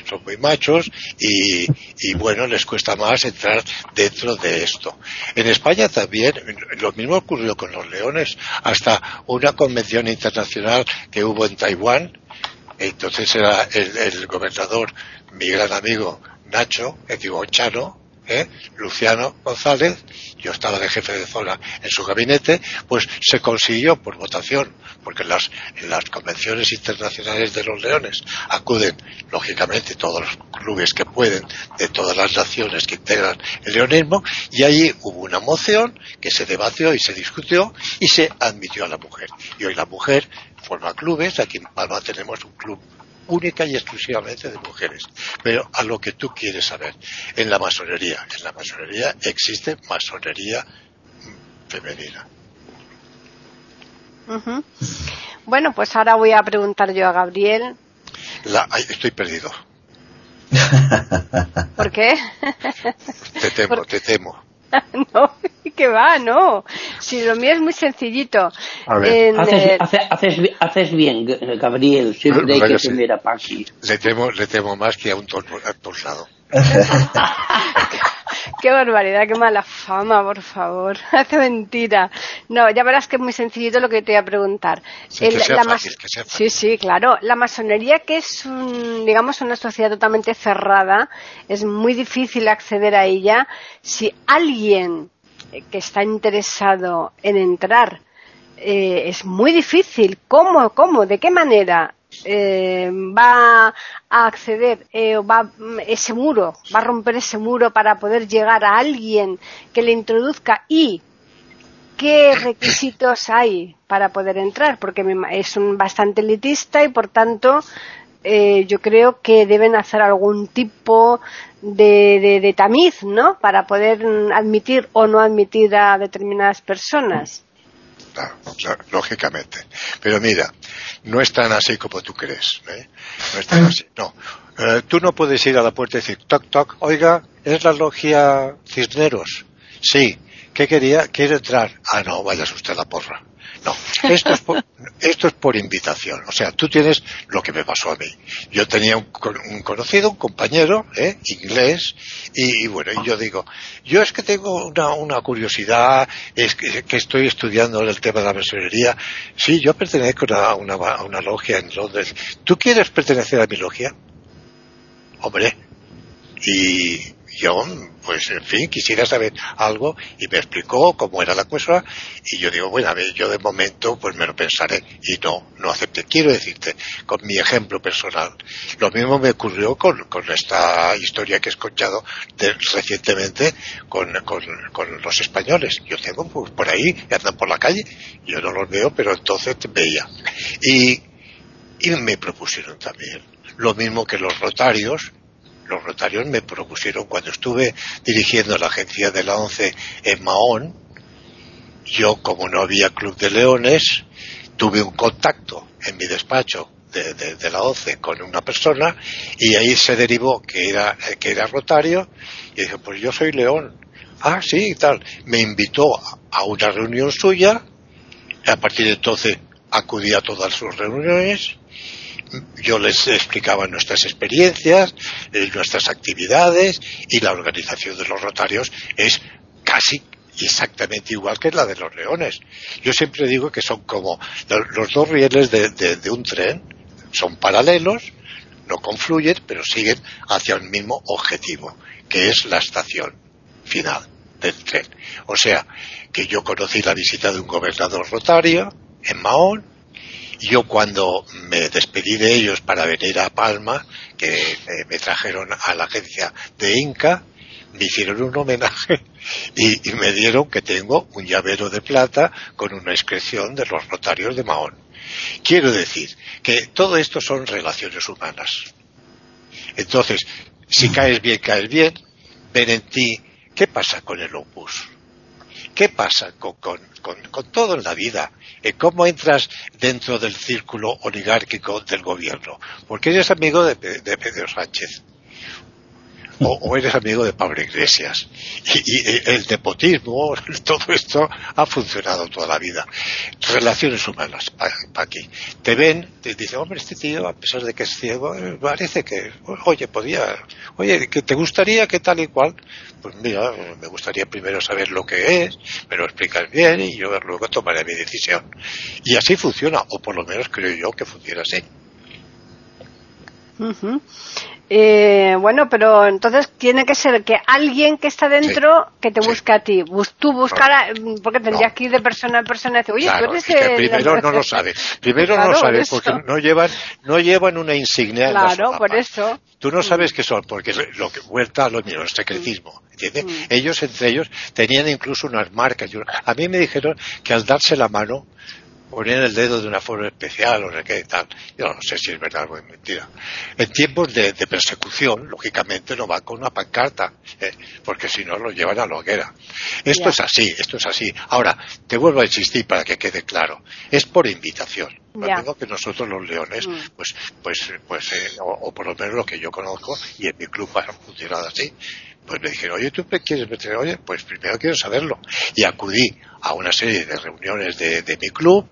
S6: Son muy machos y, y bueno, les cuesta más entrar dentro de esto. En España también lo mismo ocurrió con los leones. Hasta una convención internacional que hubo en Taiwán, entonces era el, gobernador, mi gran amigo Nacho, que digo Chano, ¿eh? Luciano González, yo estaba de jefe de zona en su gabinete, pues se consiguió por votación, porque en las, en las convenciones internacionales de los leones acuden, lógicamente, todos los clubes que pueden, de todas las naciones que integran el leonismo, y allí hubo una moción que se debatió y se discutió y se admitió a la mujer. Y hoy la mujer forma clubes, aquí en Palma tenemos un club única y exclusivamente de mujeres. Pero a lo que tú quieres saber, en la masonería, en la masonería existe masonería femenina.
S1: Bueno, pues ahora voy a preguntar yo a Gabriel.
S6: estoy perdido.
S1: ¿Por qué?
S6: Te temo, te temo.
S1: no, que va, no. Si lo mío es muy sencillito.
S4: haces, bien, Gabriel, siempre hay que tener a Paqui.
S6: Le temo, le temo más que a un tornado.
S1: qué barbaridad, qué mala fama, por favor. Hace mentira. No, ya verás que es muy sencillito lo que te voy a preguntar.
S6: Sí,
S1: sí, sí, claro. La masonería, que es, digamos, una sociedad totalmente cerrada, es muy difícil acceder a ella. Si alguien que está interesado en entrar eh, es muy difícil. ¿Cómo? ¿Cómo? ¿De qué manera? Eh, va a acceder eh, va ese muro, va a romper ese muro para poder llegar a alguien que le introduzca y qué requisitos hay para poder entrar, porque es un bastante elitista y por tanto eh, yo creo que deben hacer algún tipo de, de, tamiz, ¿no? Para poder admitir o no admitir a determinadas personas.
S6: Lógicamente. Pero mira, no es tan así como tú crees. ¿eh? No es tan así. No. Eh, tú no puedes ir a la puerta y decir, toc, toc, oiga, ¿es la logia Cisneros? Sí. ¿Qué quería? ¿Quiere entrar? Ah, no, vayas usted a la porra. No, esto es, por, esto es por invitación. O sea, tú tienes lo que me pasó a mí. Yo tenía un, conocido, un compañero, ¿eh? inglés, y, bueno, y yo digo, yo es que tengo una, una curiosidad, es que, estoy estudiando el tema de la masonería. Sí, yo pertenezco a una, a una logia en Londres. ¿Tú quieres pertenecer a mi logia? Hombre, y yo, pues en fin, quisiera saber algo y me explicó cómo era la cosa y yo digo, bueno, a ver, yo de momento pues me lo pensaré y no, no acepté. Quiero decirte, con mi ejemplo personal, lo mismo me ocurrió con, esta historia que he escuchado recientemente con, con, los españoles. Yo tengo pues, por ahí, andan por la calle, yo no los veo, pero entonces veía. Y, y me propusieron también lo mismo que los rotarios, los rotarios me propusieron cuando estuve dirigiendo la agencia de la ONCE en Mahón, yo como no había Club de Leones, tuve un contacto en mi despacho de, la ONCE con una persona y ahí se derivó que era, que era rotario y dije, pues yo soy león. Ah, sí, y tal. Me invitó a una reunión suya, a partir de entonces acudí a todas sus reuniones yo les explicaba nuestras experiencias, eh, nuestras actividades y la organización de los rotarios es casi exactamente igual que la de los leones. Yo siempre digo que son como los dos rieles de, un tren, son paralelos, no confluyen, pero siguen hacia el mismo objetivo, que es la estación final del tren. O sea, que yo conocí la visita de un gobernador rotario en Mahón, yo cuando me despedí de ellos para venir a Palma, que eh, me trajeron a la agencia de Inca, me hicieron un homenaje y, me dieron que tengo un llavero de plata con una inscripción de los notarios de Mahón. Quiero decir que todo esto son relaciones humanas. Entonces, si mm. caes bien, caes bien, ven en ti, ¿qué pasa con el opus? ¿Qué pasa con, todo en la vida? ¿Cómo entras dentro del círculo oligárquico del gobierno? Porque eres amigo de Pedro Sánchez o, eres amigo de Pablo Iglesias. Y, el nepotismo, todo esto ha funcionado toda la vida. Relaciones humanas, aquí. Te ven, te dicen, hombre, este tío, a pesar de que es ciego, eh, parece que, oye, podía, oye, que te gustaría que tal y cual. Pues mira, me gustaría primero saber lo que es, me lo explicas bien y yo luego tomaré mi decisión. Y así funciona, o por lo menos creo yo que funciona así.
S1: Eh, bueno, pero entonces tiene que ser que alguien que está dentro que te busque a ti. tú buscar, porque tendrías que ir de persona a persona y decir, oye, tú eres
S6: el, Primero no lo sabes. Primero no lo sabes porque no llevan, no llevan una insignia
S1: Claro, por eso.
S6: Tú no sabes qué son, porque lo que vuelta a lo mismo, el secretismo. ¿Entiendes? Mm. Ellos entre ellos tenían incluso unas marcas. A mí me dijeron que al darse la mano ponían el dedo de una forma especial o no qué tal. Yo no sé si es verdad o es mentira. En tiempos de, persecución, lógicamente no va con una pancarta, ¿eh? porque si no lo llevan a la hoguera. Esto es así, esto es así. Ahora, te vuelvo a insistir para que quede claro. Es por invitación. No digo que nosotros los leones, mm. pues, pues, pues, eh, o, por lo menos lo que yo conozco, y en mi club ha funcionado así, pues me dijeron, oye, ¿tú quieres meter? Oye, pues primero quiero saberlo. Y acudí a una serie de reuniones de, mi club,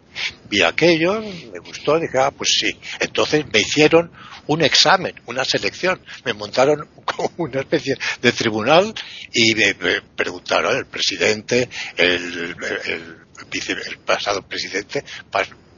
S6: vi aquello, me gustó, dije, ah, pues sí. Entonces me hicieron un examen, una selección. Me montaron como una especie de tribunal y me, preguntaron el presidente, el, el, el pasado presidente,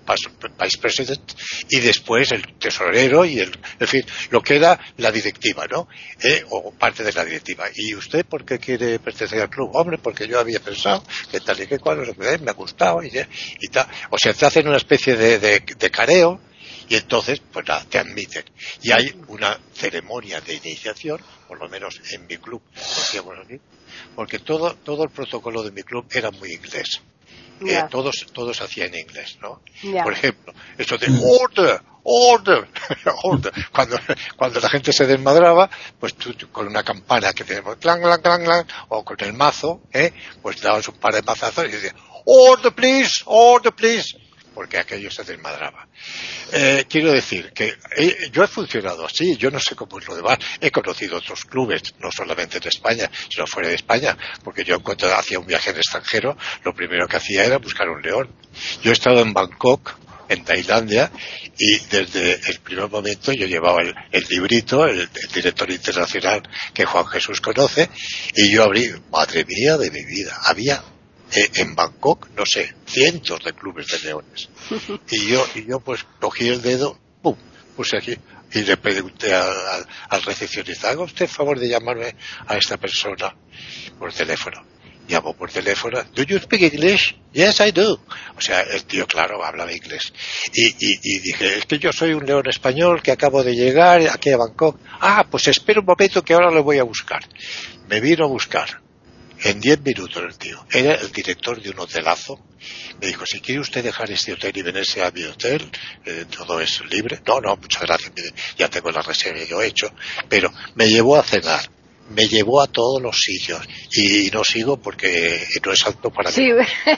S6: vice president y después el tesorero y el, en fin, lo que era la directiva, ¿no? Eh, o parte de la directiva. ¿Y usted por qué quiere pertenecer al club? Hombre, porque yo había pensado que tal y que cual, me ha gustado y, y tal. O sea, te hacen una especie de, de, careo y entonces, pues nada, te admiten. Y hay una ceremonia de iniciación, por lo menos en mi club, porque todo, todo el protocolo de mi club era muy inglés todos, todos hacían en inglés, ¿no? Por ejemplo, eso de order, order, order. Cuando, cuando la gente se desmadraba, pues tú, con una campana que tenemos, clang, clang, clang, clang, o con el mazo, ¿eh? Pues dabas un par de mazazos y decían, order please, order please porque aquello se desmadraba. Eh, quiero decir que eh, yo he funcionado así, yo no sé cómo es lo demás. He conocido otros clubes, no solamente en España, sino fuera de España, porque yo cuando hacía un viaje en extranjero, lo primero que hacía era buscar un león. Yo he estado en Bangkok, en Tailandia, y desde el primer momento yo llevaba el, librito, el, director internacional que Juan Jesús conoce, y yo abrí, madre mía de mi vida, había eh, en Bangkok, no sé, cientos de clubes de leones. Y yo, y yo pues cogí el dedo, pum, puse aquí y le pregunté al, al recepcionista, haga usted favor de llamarme a esta persona por teléfono. Llamo por teléfono, ¿do you speak English? Yes, I do. O sea, el tío, claro, hablaba inglés. Y, y, y dije, es que yo soy un león español que acabo de llegar aquí a Bangkok. Ah, pues espera un momento que ahora lo voy a buscar. Me vino a buscar en diez minutos el tío. Era el director de un hotelazo. Me dijo, si quiere usted dejar este hotel y venirse a mi hotel, eh, todo es libre. No, no, muchas gracias. Ya tengo la reserva yo hecho. Pero me llevó a cenar me llevó a todos los sitios y no sigo porque no es alto para
S1: sí.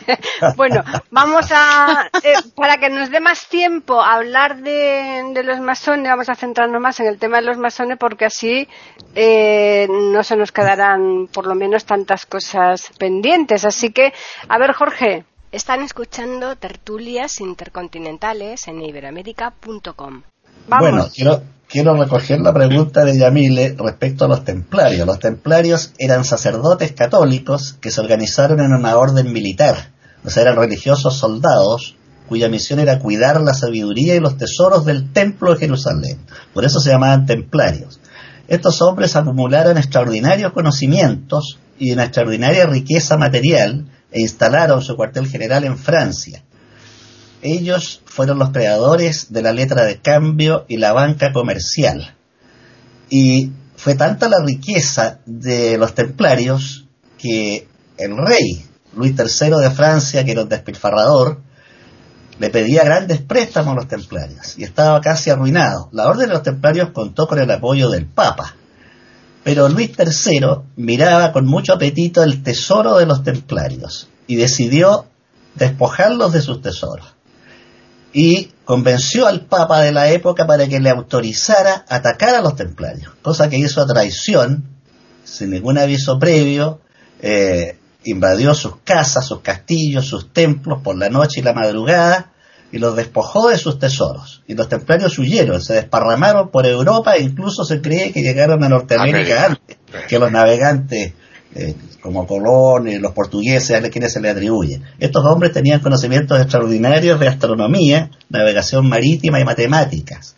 S1: bueno, vamos a, eh, para que nos dé más tiempo a hablar de, de, los masones, vamos a centrarnos más en el tema de los masones porque así eh, no se nos quedarán por lo menos tantas cosas pendientes. Así que, a ver, Jorge. Están escuchando tertulias intercontinentales en iberoamérica.com.
S2: Bueno, quiero, quiero recoger la pregunta de Yamile respecto a los templarios. Los templarios eran sacerdotes católicos que se organizaron en una orden militar. O sea, eran religiosos soldados cuya misión era cuidar la sabiduría y los tesoros del templo de Jerusalén. Por eso se llamaban templarios. Estos hombres acumularon extraordinarios conocimientos y una extraordinaria riqueza material e instalaron su cuartel general en Francia. Ellos fueron los creadores de la letra de cambio y la banca comercial. Y fue tanta la riqueza de los templarios que el rey Luis III de Francia, que era un despilfarrador, le pedía grandes préstamos a los templarios y estaba casi arruinado. La orden de los templarios contó con el apoyo del Papa, pero Luis III miraba con mucho apetito el tesoro de los templarios y decidió despojarlos de sus tesoros y convenció al Papa de la época para que le autorizara atacar a los templarios, cosa que hizo a traición, sin ningún aviso previo, eh, invadió sus casas, sus castillos, sus templos por la noche y la madrugada y los despojó de sus tesoros. Y los templarios huyeron, se desparramaron por Europa e incluso se cree que llegaron a Norteamérica antes que los navegantes eh, como Colón los portugueses a quienes se le atribuyen. Estos hombres tenían conocimientos extraordinarios de astronomía, navegación marítima y matemáticas.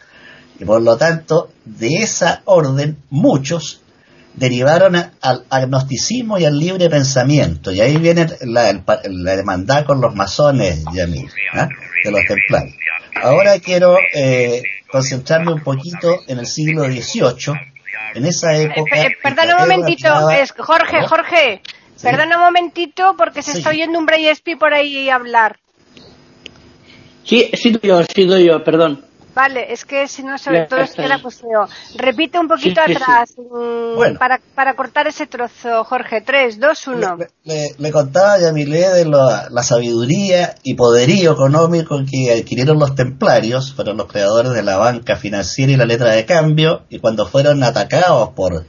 S2: Y por lo tanto, de esa orden, muchos derivaron al agnosticismo y al libre pensamiento. Y ahí viene la, la hermandad con los masones, Yamil, ¿ah? de los templarios. Ahora quiero eh, concentrarme un poquito en el siglo XVIII en esa eh, época.
S1: Eh, perdona un momentito, Jorge, Jorge, perdona un momentito porque se está oyendo un Braille por ahí hablar.
S4: Sí, he sido yo, he sido yo, perdón.
S1: Vale, es que si no, sobre todo es que la Repite un poquito atrás mm, para, para cortar ese trozo, Jorge. 3, 2, 1.
S2: Le, contaba ya Yamilé de la, la, sabiduría y poderío económico que adquirieron los templarios, fueron los creadores de la banca financiera y la letra de cambio, y cuando fueron atacados por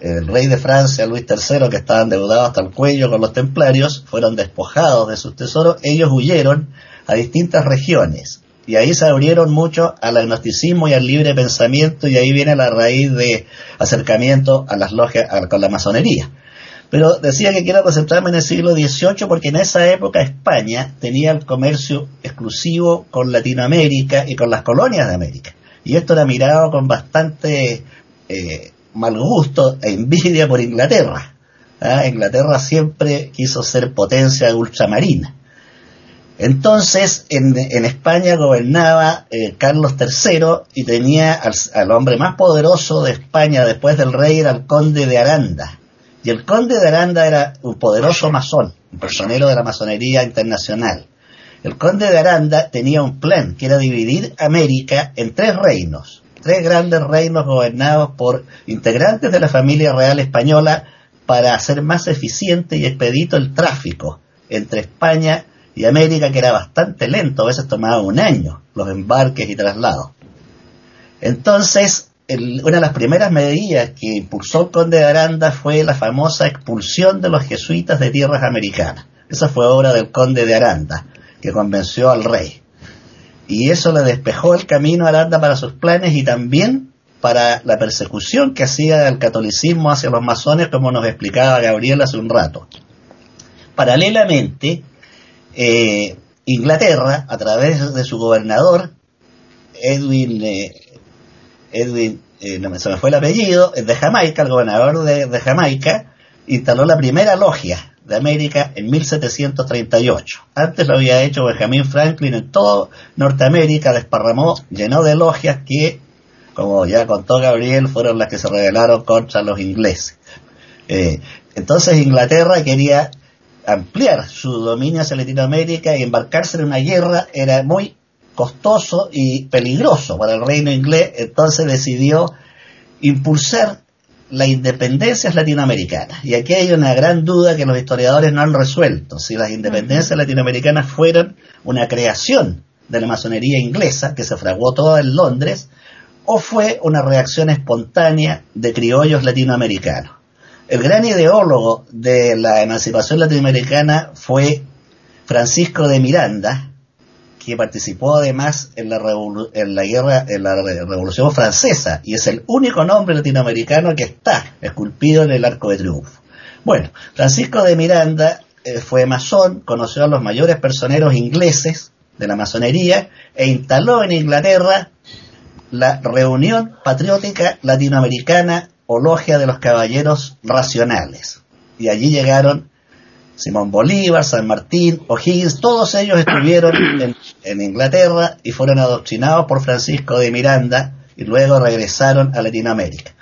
S2: el rey de Francia, Luis III, que estaban endeudados hasta el cuello con los templarios, fueron despojados de sus tesoros, ellos huyeron a distintas regiones y ahí se abrieron mucho al agnosticismo y al libre pensamiento y ahí viene la raíz de acercamiento a las logias, con la masonería. Pero decía que quiero concentrarme en el siglo XVIII porque en esa época España tenía el comercio exclusivo con Latinoamérica y con las colonias de América. Y esto era mirado con bastante eh, mal gusto e envidia por Inglaterra. ¿ah? Inglaterra siempre quiso ser potencia ultramarina. Entonces, en, España gobernaba eh, Carlos III y tenía al, hombre más poderoso de España después del rey, era el conde de Aranda. Y el conde de Aranda era un poderoso masón, un personero de la masonería internacional. El conde de Aranda tenía un plan que era dividir América en tres reinos, tres grandes reinos gobernados por integrantes de la familia real española para hacer más eficiente y expedito el tráfico entre España y América, que era bastante lento, a veces tomaba un año los embarques y traslados. Entonces, una de las primeras medidas que impulsó el conde de Aranda fue la famosa expulsión de los jesuitas de tierras americanas. Esa fue obra del conde de Aranda, que convenció al rey. Y eso le despejó el camino a Aranda para sus planes y también para la persecución que hacía el catolicismo hacia los masones, como nos explicaba Gabriel hace un rato. Paralelamente, eh, Inglaterra, a través de su gobernador, Edwin, eh, Edwin eh, no me, se me fue el apellido, de Jamaica, el gobernador de, Jamaica, instaló la primera logia de América en 1738. Antes lo había hecho Benjamin Franklin en todo Norteamérica, desparramó, llenó de logias que, como ya contó Gabriel, fueron las que se rebelaron contra los ingleses. entonces Inglaterra quería ampliar su dominio hacia Latinoamérica y embarcarse en una guerra era muy costoso y peligroso para el reino inglés, entonces decidió impulsar la independencia latinoamericana. Y aquí hay una gran duda que los historiadores no han resuelto, si las independencias latinoamericanas fueron una creación de la masonería inglesa, que se fraguó toda en Londres, o fue una reacción espontánea de criollos latinoamericanos. El gran ideólogo de la emancipación latinoamericana fue Francisco de Miranda, que participó además en la, en la guerra, en la Revolución Francesa, y es el único nombre latinoamericano que está esculpido en el Arco de Triunfo. Bueno, Francisco de Miranda eh, fue masón, conoció a los mayores personeros ingleses de la masonería e instaló en Inglaterra la Reunión Patriótica Latinoamericana o de los Caballeros Racionales. Y allí llegaron Simón Bolívar, San Martín, O'Higgins, todos ellos estuvieron en, Inglaterra y fueron adoctrinados por Francisco de Miranda y luego regresaron a Latinoamérica.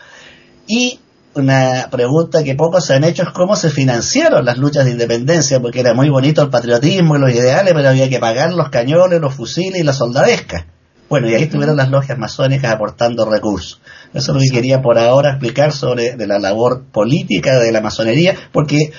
S2: Y una pregunta que pocos se han hecho es cómo se financiaron las luchas de independencia, porque era muy bonito el patriotismo y los ideales, pero había que pagar los cañones, los fusiles y la soldadesca. Bueno, y ahí estuvieron las logias masónicas aportando recursos. Eso es lo que quería por ahora explicar sobre de la labor política de la masonería, porque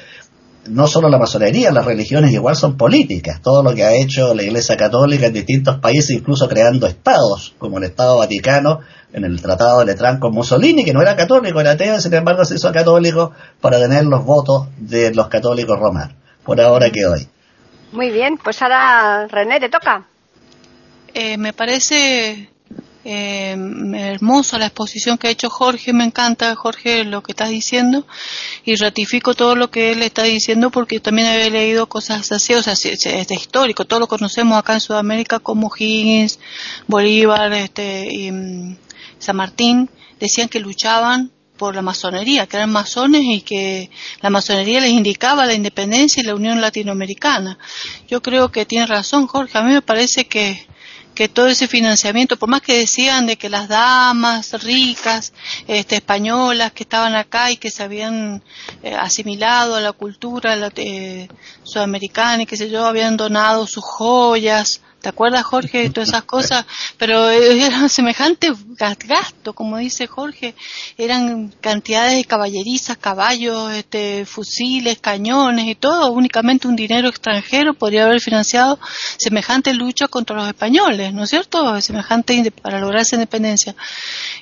S2: no solo la masonería, las religiones igual son políticas. Todo lo que ha hecho la Iglesia Católica en distintos países, incluso creando estados, como el Estado Vaticano en el Tratado de Letrán con Mussolini, que no era católico, era ateo, sin embargo se hizo católico para tener los votos de los católicos romanos. Por ahora que hoy.
S1: Muy bien, pues ahora René, te toca.
S3: Eh, me parece eh, hermosa la exposición que ha hecho Jorge, me encanta Jorge lo que estás diciendo y ratifico todo lo que él está diciendo porque también había leído cosas así, o sea, es histórico, todo lo conocemos acá en Sudamérica como Higgins, Bolívar este, y mm, San Martín, decían que luchaban por la masonería, que eran masones y que la masonería les indicaba la independencia y la unión latinoamericana. Yo creo que tiene razón Jorge, a mí me parece que que todo ese financiamiento, por más que decían de que las damas ricas este, españolas que estaban acá y que se habían eh, asimilado a la cultura eh, sudamericana y que sé yo, habían donado sus joyas ¿Te acuerdas, Jorge, de todas esas cosas? Pero eran semejantes gastos, como dice Jorge, eran cantidades de caballerizas, caballos, este, fusiles, cañones y todo, únicamente un dinero extranjero podría haber financiado semejante lucha contra los españoles, ¿no es cierto? Semejante para lograr esa independencia.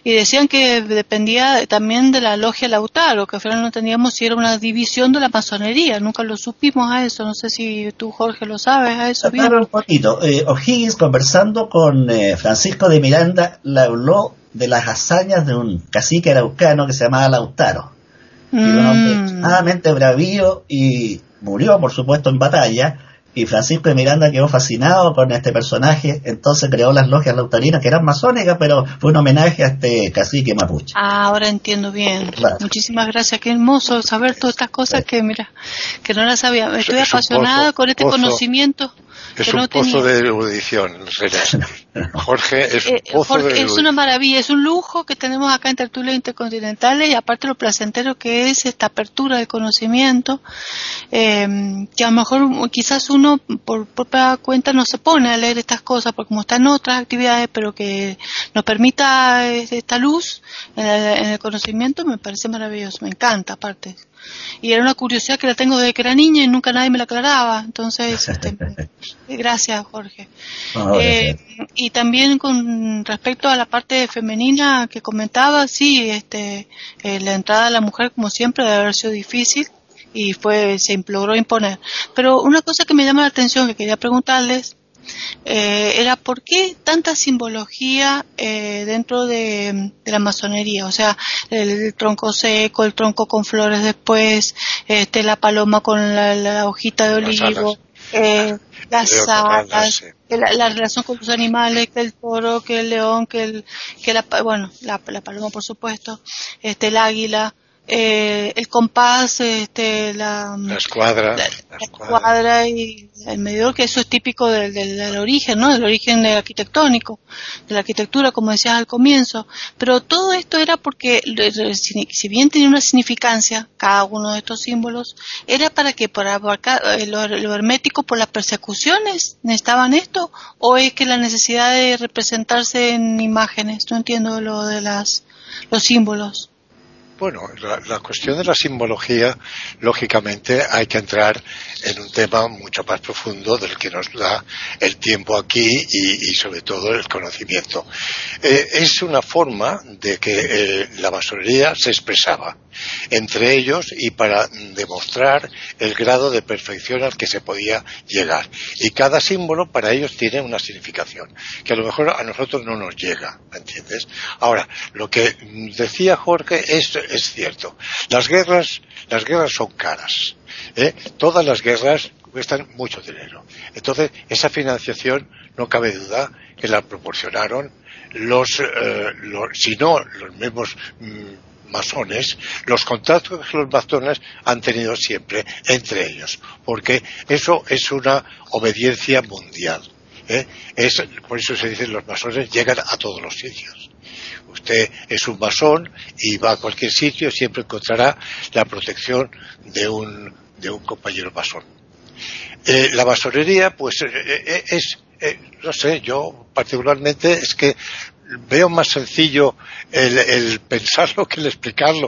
S3: Y decían que dependía también de la logia Lautaro, que al final no entendíamos si era una división de la masonería, nunca lo supimos a eso, no sé si tú, Jorge, lo sabes a eso.
S2: Bien. Un poquito. Eh, O'Higgins, conversando con eh, Francisco de Miranda, le habló de las hazañas de un cacique araucano que se llamaba Lautaro. Y un hombre mm. extremadamente bravío y murió, por supuesto, en batalla. Y Francisco de Miranda quedó fascinado con este personaje, entonces creó las logias lautarinas, que eran masónicas, pero fue un homenaje a este cacique mapuche.
S3: Ah, ahora entiendo bien. Muchísimas gracias, qué hermoso saber todas estas cosas que, mira, que no las sabía. Estoy apasionada con este conocimiento.
S6: Es un pozo de erudición, Jorge es un eh, pozo de
S3: Es una maravilla, es un lujo que tenemos acá en Tertulia Intercontinentales y aparte lo placentero que es esta apertura del conocimiento, eh, que a lo mejor quizás uno por propia cuenta no se pone a leer estas cosas porque como están otras actividades, pero que nos permita esta luz en el conocimiento me parece maravilloso, me encanta aparte y era una curiosidad que la tengo desde que era niña y nunca nadie me la aclaraba. Entonces, este, gracias Jorge. Eh, y también con respecto a la parte femenina que comentaba, sí, este, eh, la entrada de la mujer como siempre debe haber sido difícil y fue se imploró imponer. Pero una cosa que me llama la atención que quería preguntarles eh, era por qué tanta simbología eh, dentro de, la masonería, o sea, el, tronco seco, el tronco con flores después, este, la paloma con la, hojita de olivo, eh, las alas, la, relación con los animales, que el toro, que el león, que el, que la, bueno, la, la paloma por supuesto, este, el águila, eh, el compás, este, la,
S6: escuadra,
S3: la, escuadra. y el medidor, que eso es típico del, del, origen, ¿no? Del origen arquitectónico, de la arquitectura, como decías al comienzo. Pero todo esto era porque, si bien tenía una significancia, cada uno de estos símbolos, era para que, para abarcar eh, lo, lo hermético por las persecuciones, necesitaban esto, o es que la necesidad de representarse en imágenes, no entiendo lo de las, los símbolos.
S6: Bueno, la, cuestión de la simbología, lógicamente, hay que entrar en un tema mucho más profundo del que nos da el tiempo aquí y, sobre todo el conocimiento. Eh, es una forma de que eh, la masonería se expresaba entre ellos y para demostrar el grado de perfección al que se podía llegar. Y cada símbolo para ellos tiene una significación, que a lo mejor a nosotros no nos llega, ¿me entiendes? Ahora, lo que decía Jorge es, cierto. Las guerras, las guerras son caras. ¿eh? Todas las guerras cuestan mucho dinero. Entonces, esa financiación no cabe duda que la proporcionaron los, eh, si no los mismos mm, masones, los contactos que los masones han tenido siempre entre ellos, porque eso es una obediencia mundial. ¿eh? Es, por eso se dice los masones llegan a todos los sitios. Usted es un masón y va a cualquier sitio siempre encontrará la protección de un, de un compañero masón. Eh, la masonería, pues, eh, es, no sé, yo particularmente es que veo más sencillo el, pensarlo que el explicarlo.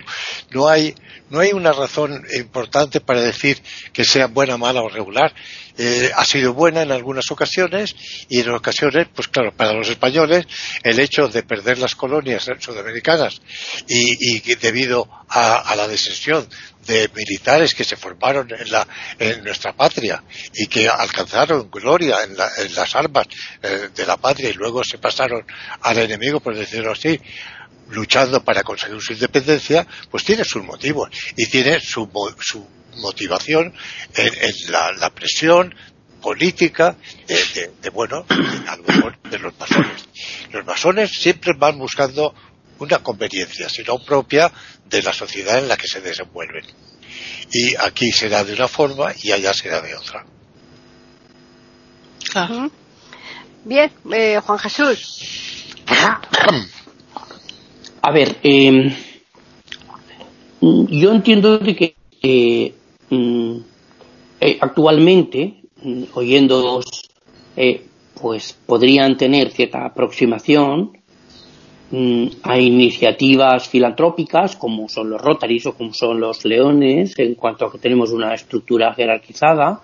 S6: No hay, no hay una razón importante para decir que sea buena, mala o regular. Eh, ha sido buena en algunas ocasiones y en ocasiones, pues claro, para los españoles el hecho de perder las colonias sudamericanas y, y debido a, la decisión de militares que se formaron en, la, en nuestra patria y que alcanzaron gloria en, las armas eh, de la patria y luego se pasaron al enemigo, por decirlo así, luchando para conseguir su independencia, pues tiene sus motivos y tiene su, su motivación en, la, presión política de, bueno, de los masones. Los masones siempre van buscando una conveniencia, sino propia de la sociedad en la que se desenvuelven. Y aquí será de una forma y allá será de otra.
S1: Bien, eh, Juan Jesús.
S4: A ver, em, yo entiendo de que eh, mm, eh, actualmente, mm, oyéndolos, pues podrían tener cierta aproximación Mm, hay iniciativas filantrópicas como son los Rotaries o como son los Leones en cuanto a que tenemos una estructura jerarquizada.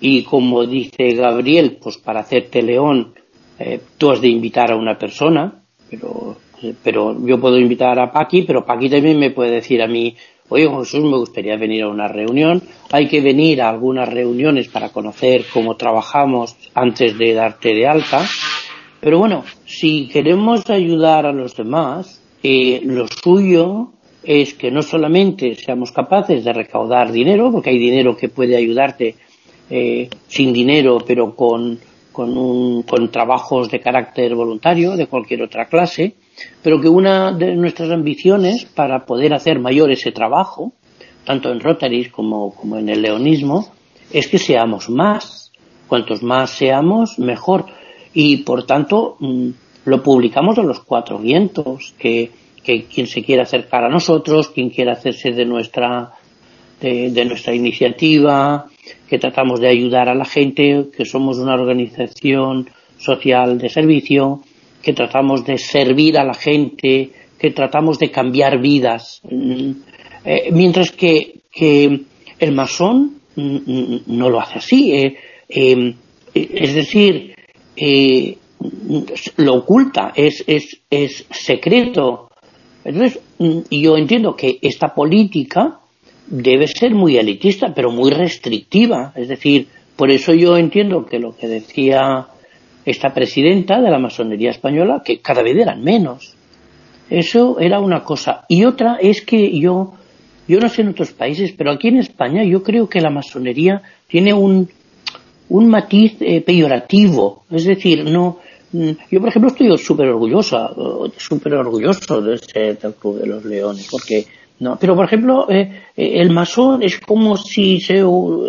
S4: Y como dice Gabriel pues para hacerte león eh, tú has de invitar a una persona pero eh, pero yo puedo invitar a Paqui pero Paqui también me puede decir a mí oye Jesús me gustaría venir a una reunión. Hay que venir a algunas reuniones para conocer cómo trabajamos antes de darte de alta. Pero bueno, si queremos ayudar a los demás, eh, lo suyo es que no solamente seamos capaces de recaudar dinero, porque hay dinero que puede ayudarte eh, sin dinero, pero con, con, con trabajos de carácter voluntario, de cualquier otra clase, pero que una de nuestras ambiciones para poder hacer mayor ese trabajo, tanto en Rotaries como, como en el leonismo, es que seamos más. Cuantos más seamos, mejor y por tanto mm, lo publicamos a los cuatro vientos, que, quien se quiera acercar a nosotros, quien quiera hacerse de nuestra, de, nuestra iniciativa, que tratamos de ayudar a la gente, que somos una organización social de servicio, que tratamos de servir a la gente, que tratamos de cambiar vidas. Mm, eh, mientras que, el masón mm, no lo hace así. Eh, eh, es decir, lo oculta, es, es, secreto. Entonces, mm, yo entiendo que esta política debe ser muy elitista, pero muy restrictiva. Es decir, por eso yo entiendo que lo que decía esta presidenta de la masonería española, que cada vez eran menos. Eso era una cosa. Y otra es que yo, yo no sé en otros países, pero aquí en España yo creo que la masonería tiene un, un matiz eh, peyorativo. Es decir, no. Mm, yo, por ejemplo, estoy súper orgullosa, súper orgulloso de ser del Club de los Leones, porque no, pero por ejemplo, eh, eh, el masón es como si se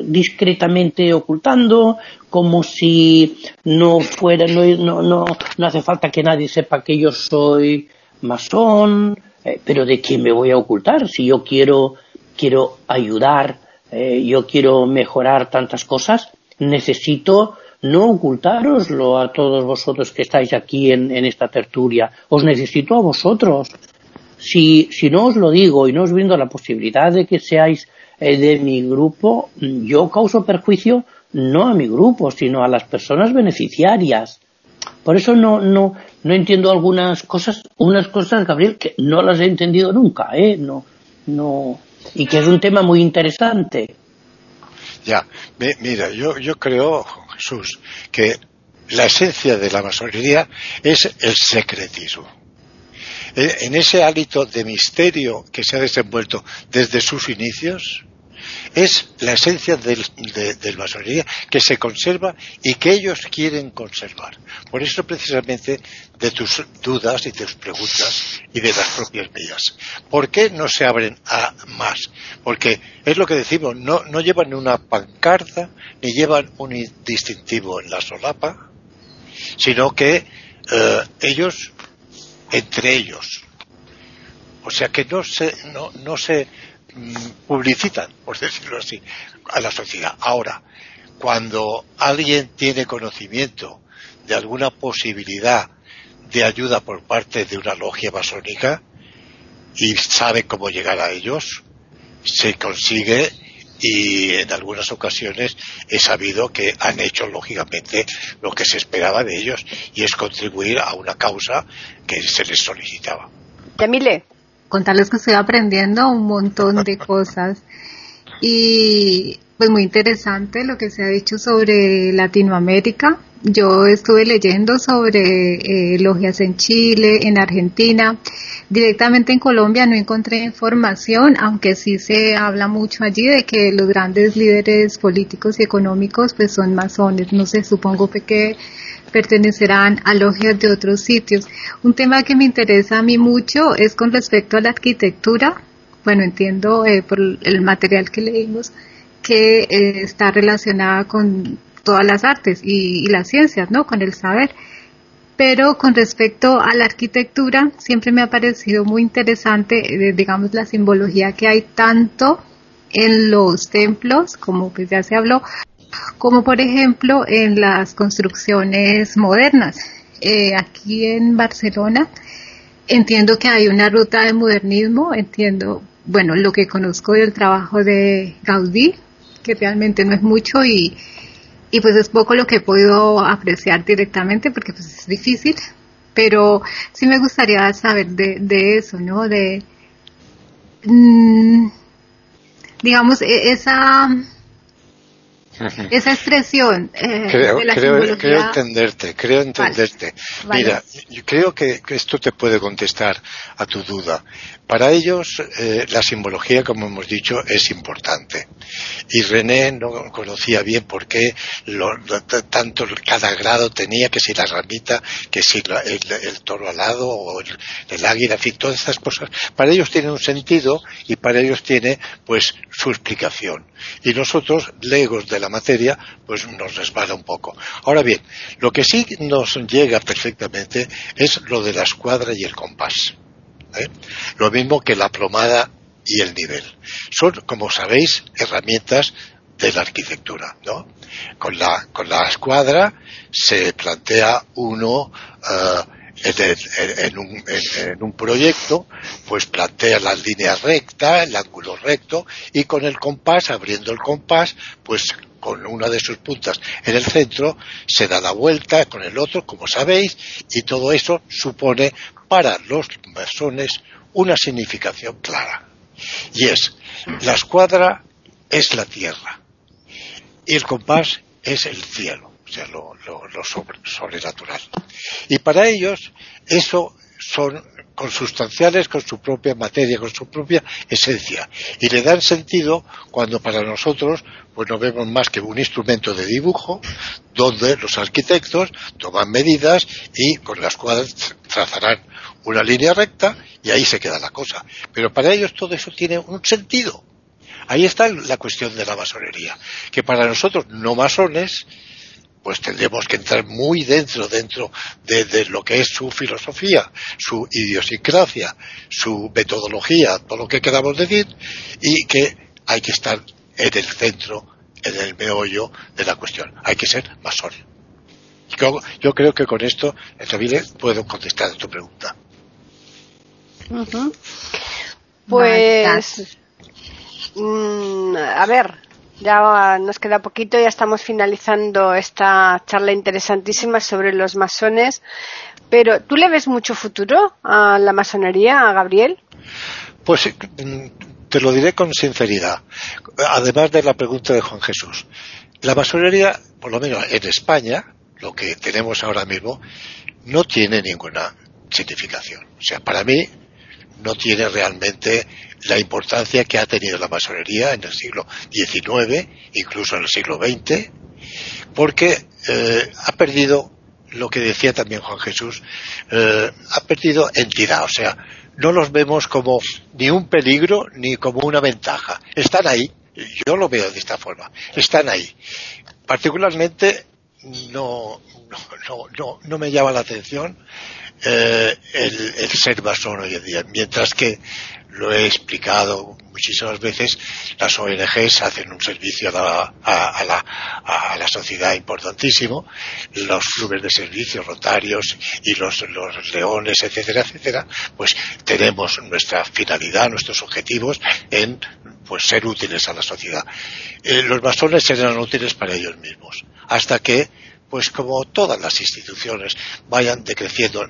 S4: discretamente ocultando, como si no fuera, no, no, no, no hace falta que nadie sepa que yo soy masón, pero de quién me voy a ocultar si yo quiero, quiero ayudar, yo quiero mejorar tantas cosas, necesito no ocultaroslo a todos vosotros que estáis aquí en, esta tertulia, os necesito a vosotros. Si, si no os lo digo y no os brindo la posibilidad de que seáis eh, de mi grupo, yo causo perjuicio no a mi grupo, sino a las personas beneficiarias. Por eso no, no, no entiendo algunas cosas, unas cosas, Gabriel, que no las he entendido nunca, ¿eh? No, no, y que es un tema muy interesante.
S6: Ya, mira, yo, yo creo, Jesús, que la esencia de la masonería es el secretismo. E, en ese hálito de misterio que se ha desenvuelto desde sus inicios, es la esencia del, de, masonería que se conserva y que ellos quieren conservar. Por eso precisamente de tus dudas y de tus preguntas y de las propias mías. ¿Por qué no se abren a más? Porque es lo que decimos, no, no llevan una pancarta ni llevan un distintivo en la solapa, sino que eh, ellos, entre ellos, o sea que no se, no, no se publicitan, por decirlo así, a la sociedad. Ahora, cuando alguien tiene conocimiento de alguna posibilidad de ayuda por parte de una logia masónica y sabe cómo llegar a ellos, se consigue y en algunas ocasiones he sabido que han hecho lógicamente lo que se esperaba de ellos y es contribuir a una causa que se les solicitaba.
S1: Yamile,
S5: contarles que estoy aprendiendo un montón de cosas y pues muy interesante lo que se ha dicho sobre Latinoamérica. Yo estuve leyendo sobre eh, logias en Chile, en Argentina. Directamente en Colombia no encontré información, aunque sí se habla mucho allí de que los grandes líderes políticos y económicos pues son masones. No sé, supongo que pertenecerán a logias de otros sitios. Un tema que me interesa a mí mucho es con respecto a la arquitectura. Bueno, entiendo eh, por el material que leímos que eh, está relacionada con todas las artes y, las ciencias, ¿no? Con el saber. Pero con respecto a la arquitectura, siempre me ha parecido muy interesante, eh, digamos, la simbología que hay tanto en los templos, como pues ya se habló, como por ejemplo en las construcciones modernas. Eh, aquí en Barcelona entiendo que hay una ruta de modernismo, entiendo, bueno, lo que conozco del trabajo de Gaudí, que realmente no es mucho y, y pues es poco lo que he podido apreciar directamente porque pues es difícil, pero sí me gustaría saber de, de eso, ¿no? De, mm, digamos, e, esa esa expresión
S6: eh, creo, creo, entenderte, creo entenderte. Mira, yo creo que, esto te puede contestar a tu duda. Para ellos, eh, la simbología, como hemos dicho, es importante. Y René no conocía bien por qué tanto cada grado tenía, que si la ramita, que si el, toro alado o el, águila, en fin, todas estas cosas. Para ellos tiene un sentido y para ellos tiene, pues, su explicación. Y nosotros, legos de la materia, pues nos resbala un poco. Ahora bien, lo que sí nos llega perfectamente es lo de la escuadra y el compás. ¿Eh? Lo mismo que la plomada y el nivel. Son, como sabéis, herramientas de la arquitectura, ¿no? Con la, con la escuadra se plantea uno eh, en, un, en, un, proyecto, pues plantea la línea recta, el ángulo recto, y con el compás, abriendo el compás, pues con una de sus puntas en el centro, se da la vuelta con el otro, como sabéis, y todo eso supone para los masones una significación clara. Y es, la escuadra es la tierra y el compás es el cielo, o sea, lo, sobrenatural. Y para ellos eso son consustanciales con su propia materia, con su propia esencia. Y le dan sentido cuando para nosotros pues no vemos más que un instrumento de dibujo donde los arquitectos toman medidas y con las cuales trazarán una línea recta y ahí se queda la cosa. Pero para ellos todo eso tiene un sentido. Ahí está la cuestión de la masonería, que para nosotros no masones pues tendremos que entrar muy dentro, dentro de, lo que es su filosofía, su idiosincrasia, su metodología, todo lo que queramos decir, y que hay que estar en el centro, en el meollo de la cuestión. Hay que ser masón. Yo, yo creo que con esto, también puedo contestar a tu pregunta.
S1: Pues, mm, a ver, ya nos queda poquito, ya estamos finalizando esta charla interesantísima sobre los masones. Pero, ¿tú le ves mucho futuro a la masonería, a Gabriel?
S6: Pues te lo diré con sinceridad, además de la pregunta de Juan Jesús. La masonería, por lo menos en España, lo que tenemos ahora mismo, no tiene ninguna significación. O sea, para mí no tiene realmente la importancia que ha tenido la masonería en el siglo XIX, incluso en el siglo XX, porque eh, ha perdido lo que decía también Juan Jesús, eh, ha perdido entidad, o sea, no los vemos como ni un peligro ni como una ventaja. Están ahí, yo lo veo de esta forma, están ahí. Particularmente no, no, no, no me llama la atención eh, el, el, ser masón hoy en día, mientras que lo he explicado muchísimas veces, las ONGs hacen un servicio a la, a, la, a la, sociedad importantísimo, los clubes de servicio, rotarios y los, los, leones, etcétera, etcétera, pues tenemos nuestra finalidad, nuestros objetivos en pues ser útiles a la sociedad. Eh, los masones serán útiles para ellos mismos, hasta que pues como todas las instituciones vayan decreciendo.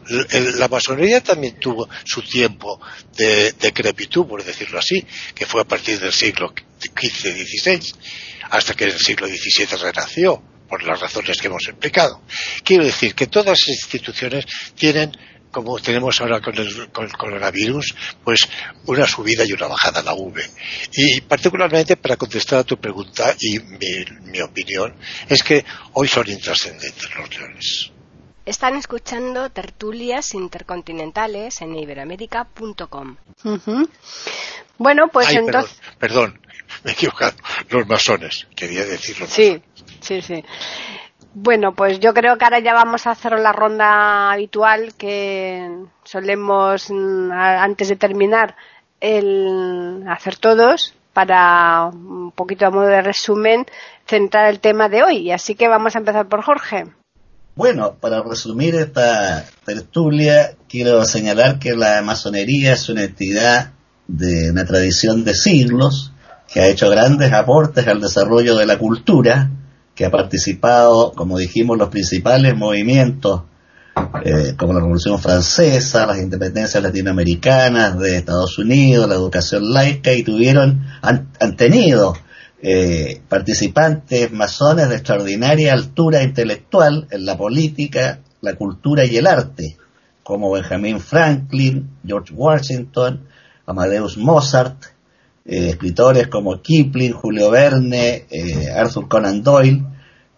S6: La masonería también tuvo su tiempo de decrepitud, por decirlo así, que fue a partir del siglo XV-XVI, hasta que en el siglo XVII renació, por las razones que hemos explicado. Quiero decir que todas las instituciones tienen como tenemos ahora con el, con el, coronavirus, pues una subida y una bajada en la V. Y particularmente para contestar a tu pregunta y mi, mi opinión, es que hoy son intrascendentes los leones.
S1: Están escuchando tertulias intercontinentales en iberoamérica.com. Uh -huh. Bueno, pues
S6: Ay,
S1: entonces.
S6: Perdón, perdón, me he equivocado. Los masones, quería decirlo.
S1: Sí, sí, sí. Bueno, pues yo creo que ahora ya vamos a hacer la ronda habitual que solemos antes de terminar el hacer todos para un poquito a modo de resumen centrar el tema de hoy. Así que vamos a empezar por Jorge.
S2: Bueno, para resumir esta tertulia, quiero señalar que la masonería es una entidad de una tradición de siglos que ha hecho grandes aportes al desarrollo de la cultura que ha participado, como dijimos, los principales movimientos eh, como la Revolución Francesa, las independencias latinoamericanas de Estados Unidos, la educación laica y tuvieron, han, tenido eh, participantes masones de extraordinaria altura intelectual en la política, la cultura y el arte, como Benjamin Franklin, George Washington, Amadeus Mozart, eh, escritores como Kipling, Julio Verne, eh, Arthur Conan Doyle,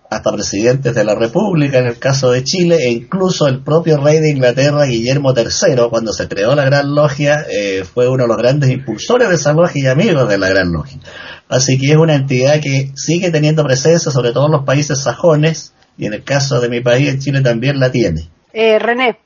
S2: hasta presidentes de la República en el caso de Chile e incluso el propio rey de Inglaterra, Guillermo III, cuando se creó la Gran Logia, eh, fue uno de los grandes impulsores de esa logia y amigos de la Gran Logia. Así que es una entidad que sigue teniendo presencia sobre todo en los países sajones y en el caso de mi país, en Chile también la tiene.
S1: Eh, René.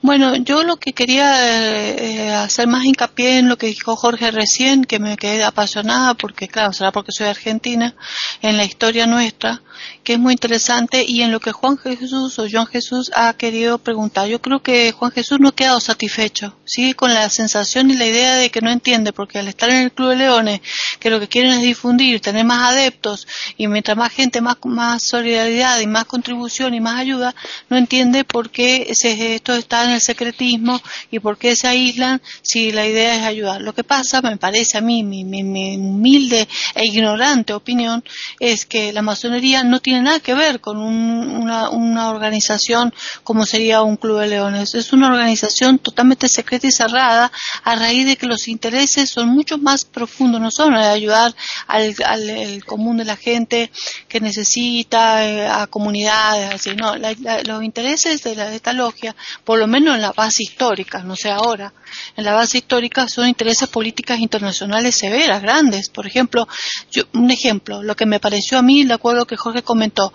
S3: Bueno, yo lo que quería eh, hacer más hincapié en lo que dijo Jorge recién, que me quedé apasionada, porque claro, será porque soy argentina, en la historia nuestra, que es muy interesante, y en lo que Juan Jesús o Juan Jesús ha querido preguntar. Yo creo que Juan Jesús no ha quedado satisfecho, sigue con la sensación y la idea de que no entiende, porque al estar en el Club de Leones, que lo que quieren es difundir, tener más adeptos, y mientras más gente, más, más solidaridad y más contribución y más ayuda, no entiende por qué se, esto está el secretismo y por qué se aíslan si la idea es ayudar. Lo que pasa, me parece a mí, mi, mi, mi humilde e ignorante opinión, es que la masonería no tiene nada que ver con un, una, una organización como sería un club de leones. Es una organización totalmente secreta y cerrada a raíz de que los intereses son mucho más profundos, no son de ayudar al, al común de la gente que necesita, eh, a comunidades, así, no, la, los intereses de, la, de esta logia, por lo menos en la base histórica, no sé ahora, en la base histórica son intereses políticas internacionales severas, grandes. Por ejemplo, yo, un ejemplo, lo que me pareció a mí, de acuerdo que Jorge comentó,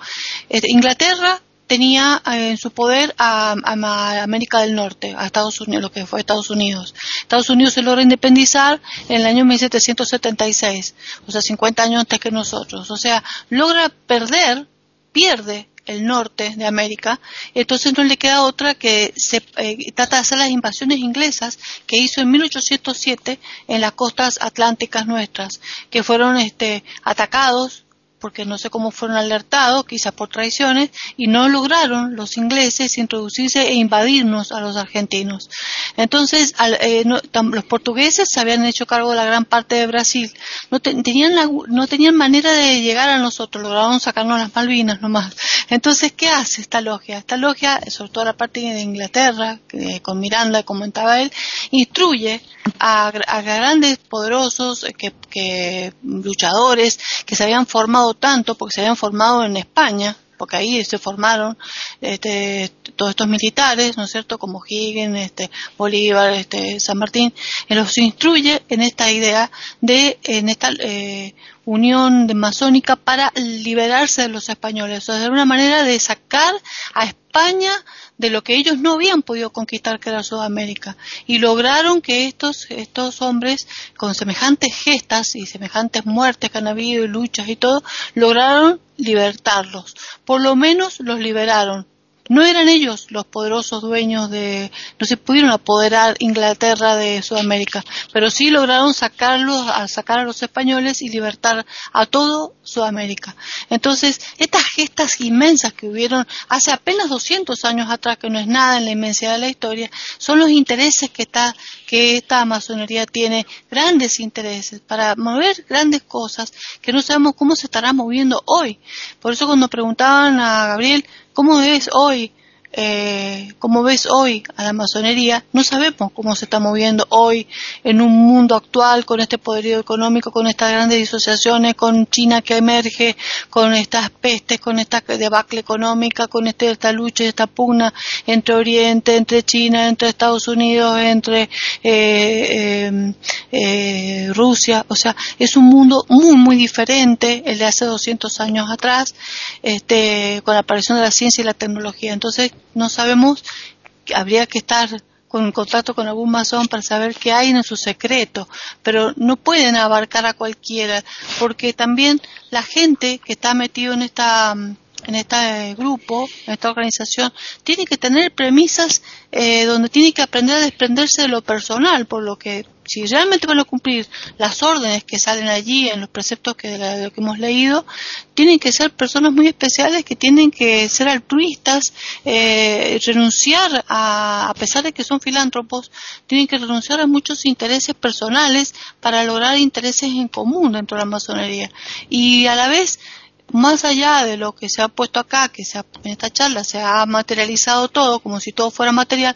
S3: eh, Inglaterra tenía eh, en su poder a, a, América del Norte, a Estados Unidos, lo que fue Estados Unidos. Estados Unidos se logra independizar en el año 1776, o sea, 50 años antes que nosotros. O sea, logra perder pierde el norte de América, entonces no le queda otra que se eh, trata de hacer las invasiones inglesas que hizo en 1807 en las costas atlánticas nuestras, que fueron este, atacados porque no sé cómo fueron alertados, quizás por traiciones, y no lograron los ingleses introducirse e invadirnos a los argentinos. Entonces, eh, los portugueses se habían hecho cargo de la gran parte de Brasil, no, tenían no tenían manera de llegar a nosotros, lograron sacarnos las Malvinas nomás. Entonces, ¿qué hace esta logia? Esta logia, sobre todo la parte de Inglaterra, que, con Miranda, comentaba él, instruye a, grandes poderosos que, que luchadores que se habían formado tanto porque se habían formado en España, porque ahí se formaron este, todos estos militares, ¿no es cierto?, como Higgins, este, Bolívar, este, San Martín, y los instruye en esta idea de, en esta eh, unión masónica para liberarse de los españoles, o sea, de una manera de sacar a España de lo que ellos no habían podido conquistar, que era Sudamérica. Y lograron que estos, estos hombres, con semejantes gestas y semejantes muertes que han habido y luchas y todo, lograron libertarlos. Por lo menos los liberaron. No eran ellos los poderosos dueños de, no se pudieron apoderar Inglaterra de Sudamérica, pero sí lograron sacarlos, a sacar a los españoles y libertar a todo Sudamérica. Entonces, estas gestas inmensas que hubieron hace apenas 200 años atrás, que no es nada en la inmensidad de la historia, son los intereses que está, que esta masonería tiene, grandes intereses para mover grandes cosas que no sabemos cómo se estará moviendo hoy. Por eso cuando preguntaban a Gabriel, ¿Cómo ves hoy eh, como ves hoy a la masonería, no sabemos cómo se está moviendo hoy en un mundo actual con este poderío económico, con estas grandes disociaciones, con China que emerge, con estas pestes, con esta debacle económica, con este, esta lucha esta pugna entre Oriente, entre China, entre Estados Unidos, entre eh, em, eh, Rusia. O sea, es un mundo muy, muy diferente el de hace 200 años atrás, este, con la aparición de la ciencia y la tecnología. Entonces, no sabemos, habría que estar con contacto con algún masón para saber qué hay en su secreto, pero no pueden abarcar a cualquiera, porque también la gente que está metido en esta en este grupo, en esta organización, tiene que tener premisas eh, donde tiene que aprender a desprenderse de lo personal, por lo que si realmente van a cumplir las órdenes que salen allí en los preceptos que, de lo que hemos leído, tienen que ser personas muy especiales que tienen que ser altruistas, eh, renunciar a, a pesar de que son filántropos, tienen que renunciar a muchos intereses personales para lograr intereses en común dentro de la masonería. Y a la vez, más allá de lo que se ha puesto acá, que se en esta charla se ha materializado todo, como si todo fuera material,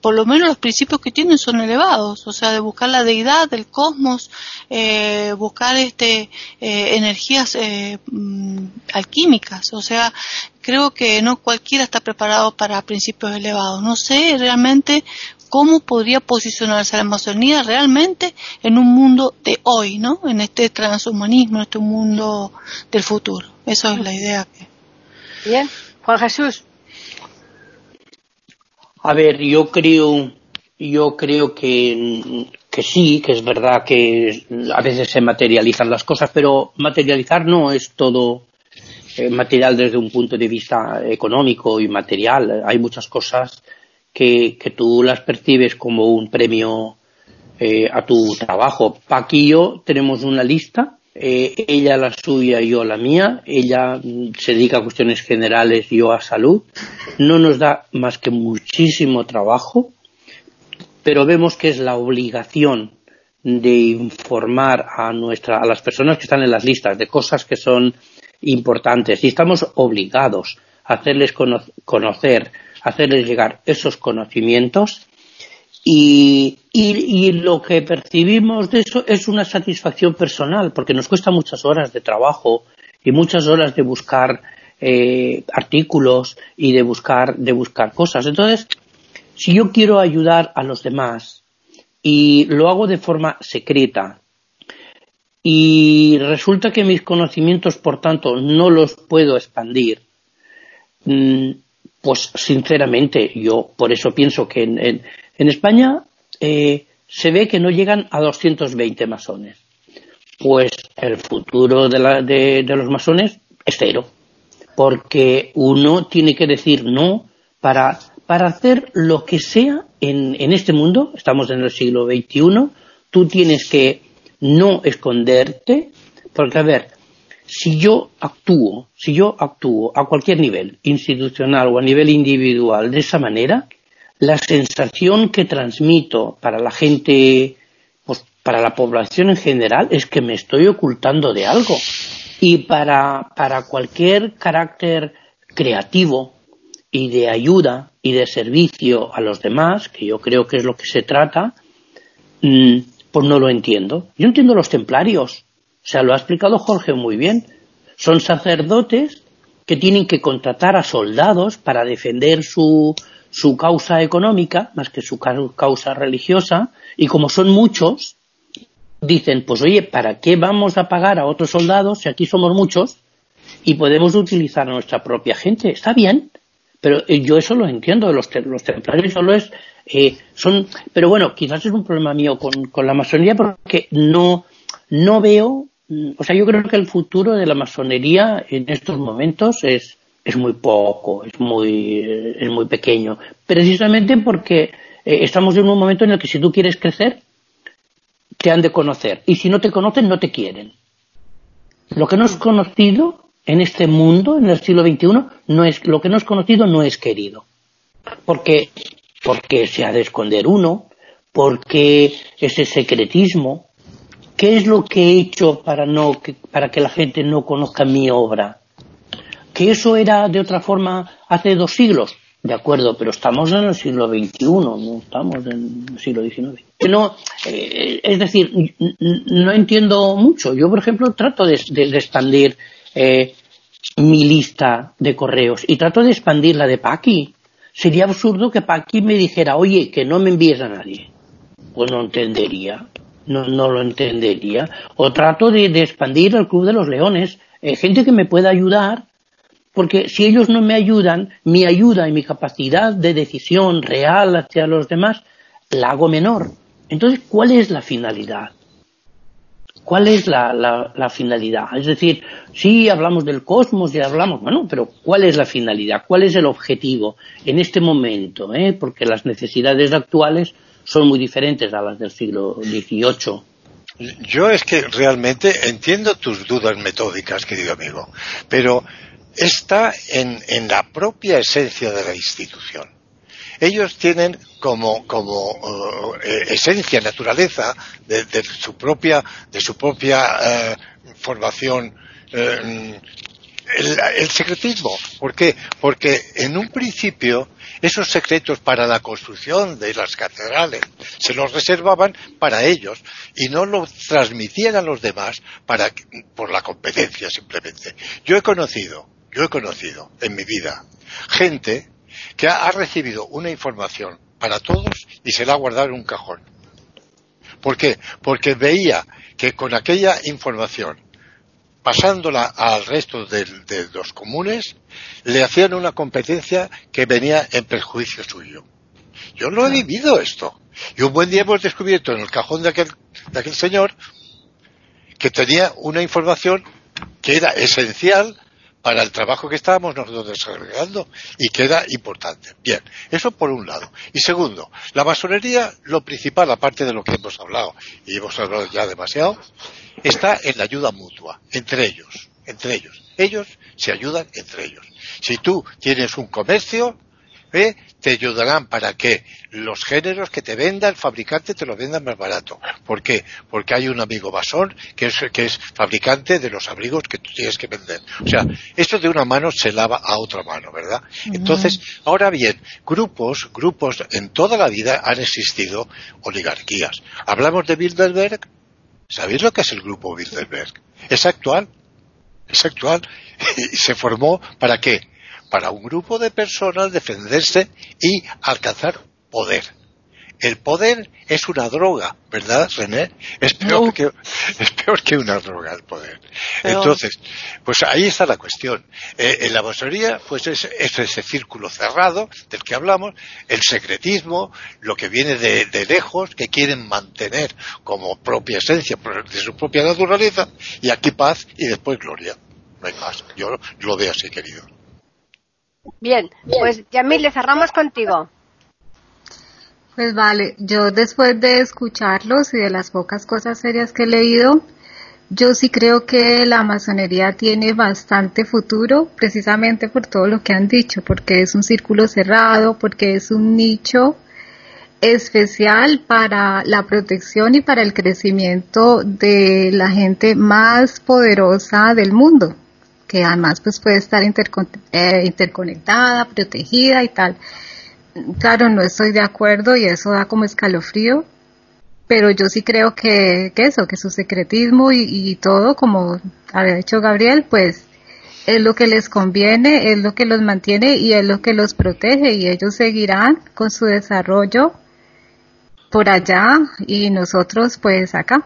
S3: por lo menos los principios que tienen son elevados, o sea, de buscar la deidad del cosmos, eh, buscar este eh, energías eh, mm, alquímicas, o sea, creo que no cualquiera está preparado para principios elevados. No sé realmente cómo podría posicionarse la Amazonía realmente en un mundo de hoy, ¿no? En este transhumanismo, en este mundo del futuro. Esa es la idea que.
S1: Bien, Juan Jesús.
S4: A ver, yo creo, yo creo que, que sí, que es verdad que a veces se materializan las cosas, pero materializar no es todo eh, material desde un punto de vista económico y material. Hay muchas cosas que, que tú las percibes como un premio eh, a tu trabajo. Aquí y yo tenemos una lista eh, ella la suya, yo la mía, ella se dedica a cuestiones generales, yo a salud. No nos da más que muchísimo trabajo, pero vemos que es la obligación de informar a nuestra, a las personas que están en las listas de cosas que son importantes y estamos obligados a hacerles conocer, hacerles llegar esos conocimientos y, y, lo que percibimos de eso es una satisfacción personal, porque nos cuesta muchas horas de trabajo y muchas horas de buscar eh, artículos y de buscar, de buscar cosas. Entonces, si yo quiero ayudar a los demás y lo hago de forma secreta y resulta que mis conocimientos, por tanto, no los puedo expandir, mm, pues sinceramente yo por eso pienso que en, en España eh, se ve que no llegan a 220 masones. Pues el futuro de, los masones es cero. porque uno tiene que decir no para, para hacer lo que sea en, en este mundo, estamos en el siglo XXI, tú tienes que no esconderte, porque a ver, si yo actúo, si yo actúo a cualquier nivel, institucional o a nivel individual, de esa manera, la sensación que transmito para la gente, pues para la población en general, es que me estoy ocultando de algo. Y para, para cualquier carácter creativo y de ayuda y de servicio a los demás, que yo creo que es lo que se trata, mm, pues no lo entiendo. Yo entiendo los templarios, sea, lo ha explicado Jorge muy bien. Son sacerdotes que tienen que contratar a soldados para defender su, su causa económica, más que su causa religiosa, y como son muchos, dicen, pues oye, ¿para qué vamos a pagar a otros soldados si aquí somos muchos y podemos utilizar a nuestra propia gente? Está bien, pero eh, yo eso lo entiendo, los, los templarios solo es, eh, son, pero bueno, quizás es un problema mío con, con la masonería porque no, no veo o sea, yo creo que el futuro de la masonería en estos momentos es, es muy poco, es muy, eh, es muy pequeño. Precisamente porque eh, estamos en un momento en el que si tú quieres crecer, te han de conocer. Y si no te conocen, no te quieren. Lo que no es conocido en este mundo, en el siglo XXI, no es, lo que no es conocido no es querido. Porque, porque se ha de esconder uno, porque ese secretismo, ¿Qué es lo que he hecho para, no, que, para que la gente no conozca mi obra? ¿Que eso era de otra forma hace dos siglos? De acuerdo, pero estamos en el siglo XXI, no estamos en el siglo XIX. No, eh, es decir, no entiendo mucho. Yo, por ejemplo, trato de, expandir eh, mi lista de correos y trato de expandir la de Paqui. Sería absurdo que Paqui me dijera, oye, que no me envíes a nadie. Pues no entendería no, no lo entendería. O trato de, expandir el Club de los Leones, eh, gente que me pueda ayudar, porque si ellos no me ayudan, mi ayuda y mi capacidad de decisión real hacia los demás la hago menor. Entonces, ¿cuál es la finalidad? ¿Cuál es la, la, finalidad? Es decir, sí hablamos del cosmos y hablamos, bueno, pero ¿cuál es la finalidad? ¿Cuál es el objetivo en este momento? Eh? Porque las necesidades actuales son muy diferentes a las del siglo XVIII.
S6: Yo es que realmente entiendo tus dudas metódicas, querido amigo, pero está en, la propia esencia de la institución. Ellos tienen como, como eh, esencia, naturaleza de, su propia, de su propia eh, formación eh, el, secretismo. ¿Por qué? Porque en un principio esos secretos para la construcción de las catedrales se los reservaban para ellos y no los transmitían a los demás para, por la competencia simplemente. Yo he conocido, yo he conocido en mi vida gente que ha, recibido una información para todos y se la ha guardado en un cajón. ¿Por qué? Porque veía que con aquella información pasándola al resto de, los comunes, le hacían una competencia que venía en perjuicio suyo. Yo no he vivido esto. Y un buen día hemos descubierto en el cajón de aquel, de aquel señor que tenía una información que era esencial para el trabajo que estábamos nosotros desarrollando y que era importante. Bien, eso por un lado. Y segundo, la masonería, lo principal, aparte de lo que hemos hablado, y hemos hablado ya demasiado, está en la ayuda mutua, entre ellos, entre ellos. Ellos se ayudan entre ellos. Si tú tienes un comercio, ¿eh? te ayudarán para que los géneros que te venda el fabricante te lo vendan más barato. ¿Por qué? Porque hay un amigo basón que es, que es fabricante de los abrigos que tú tienes que vender. O sea, esto de una mano se lava a otra mano, ¿verdad? Entonces, ahora bien, grupos, grupos en toda la vida han existido oligarquías. Hablamos de Bilderberg, ¿Sabéis lo que es el grupo Bilderberg? Es actual. Es actual. Y se formó para qué? Para un grupo de personas defenderse y alcanzar poder el poder es una droga, ¿verdad, René? Es peor, que, es peor que una droga el poder. Entonces, pues ahí está la cuestión. Eh, en la masonería, pues es, ese círculo cerrado del que hablamos, el secretismo, lo que viene de, de, lejos, que quieren mantener como propia esencia de su propia naturaleza, y aquí paz y después gloria. no hay más. Yo, yo lo veo así, querido.
S1: Bien, pues Yamil, le cerramos contigo.
S5: Pues vale, yo después de escucharlos y de las pocas cosas serias que he leído, yo sí creo que la masonería tiene bastante futuro, precisamente por todo lo que han dicho, porque es un círculo cerrado, porque es un nicho especial para la protección y para el crecimiento de la gente más poderosa del mundo, que además pues puede estar eh, interconectada, protegida y tal. Claro, no estoy de acuerdo y eso da como escalofrío, pero yo sí creo que, eso, que su secretismo y, y todo, como había dicho Gabriel, pues es lo que les conviene, es lo que los mantiene y es lo que los protege y ellos seguirán con su desarrollo por allá y nosotros pues acá.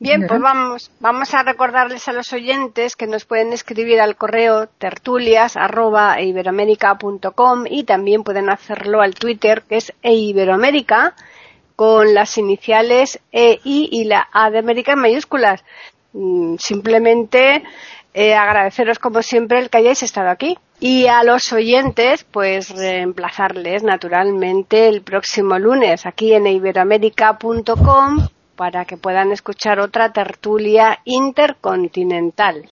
S1: Bien, pues vamos, vamos a recordarles a los oyentes que nos pueden escribir al correo tertulias y también pueden hacerlo al Twitter que es eiberoamérica con las iniciales EI y la A de América en mayúsculas. Mm, simplemente eh, agradeceros como siempre el que hayáis estado aquí. Y a los oyentes, pues reemplazarles naturalmente el próximo lunes aquí en iberoamérica.com para que puedan escuchar otra tertulia intercontinental.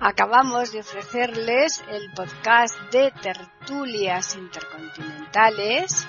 S1: Acabamos de ofrecerles el podcast de tertulias intercontinentales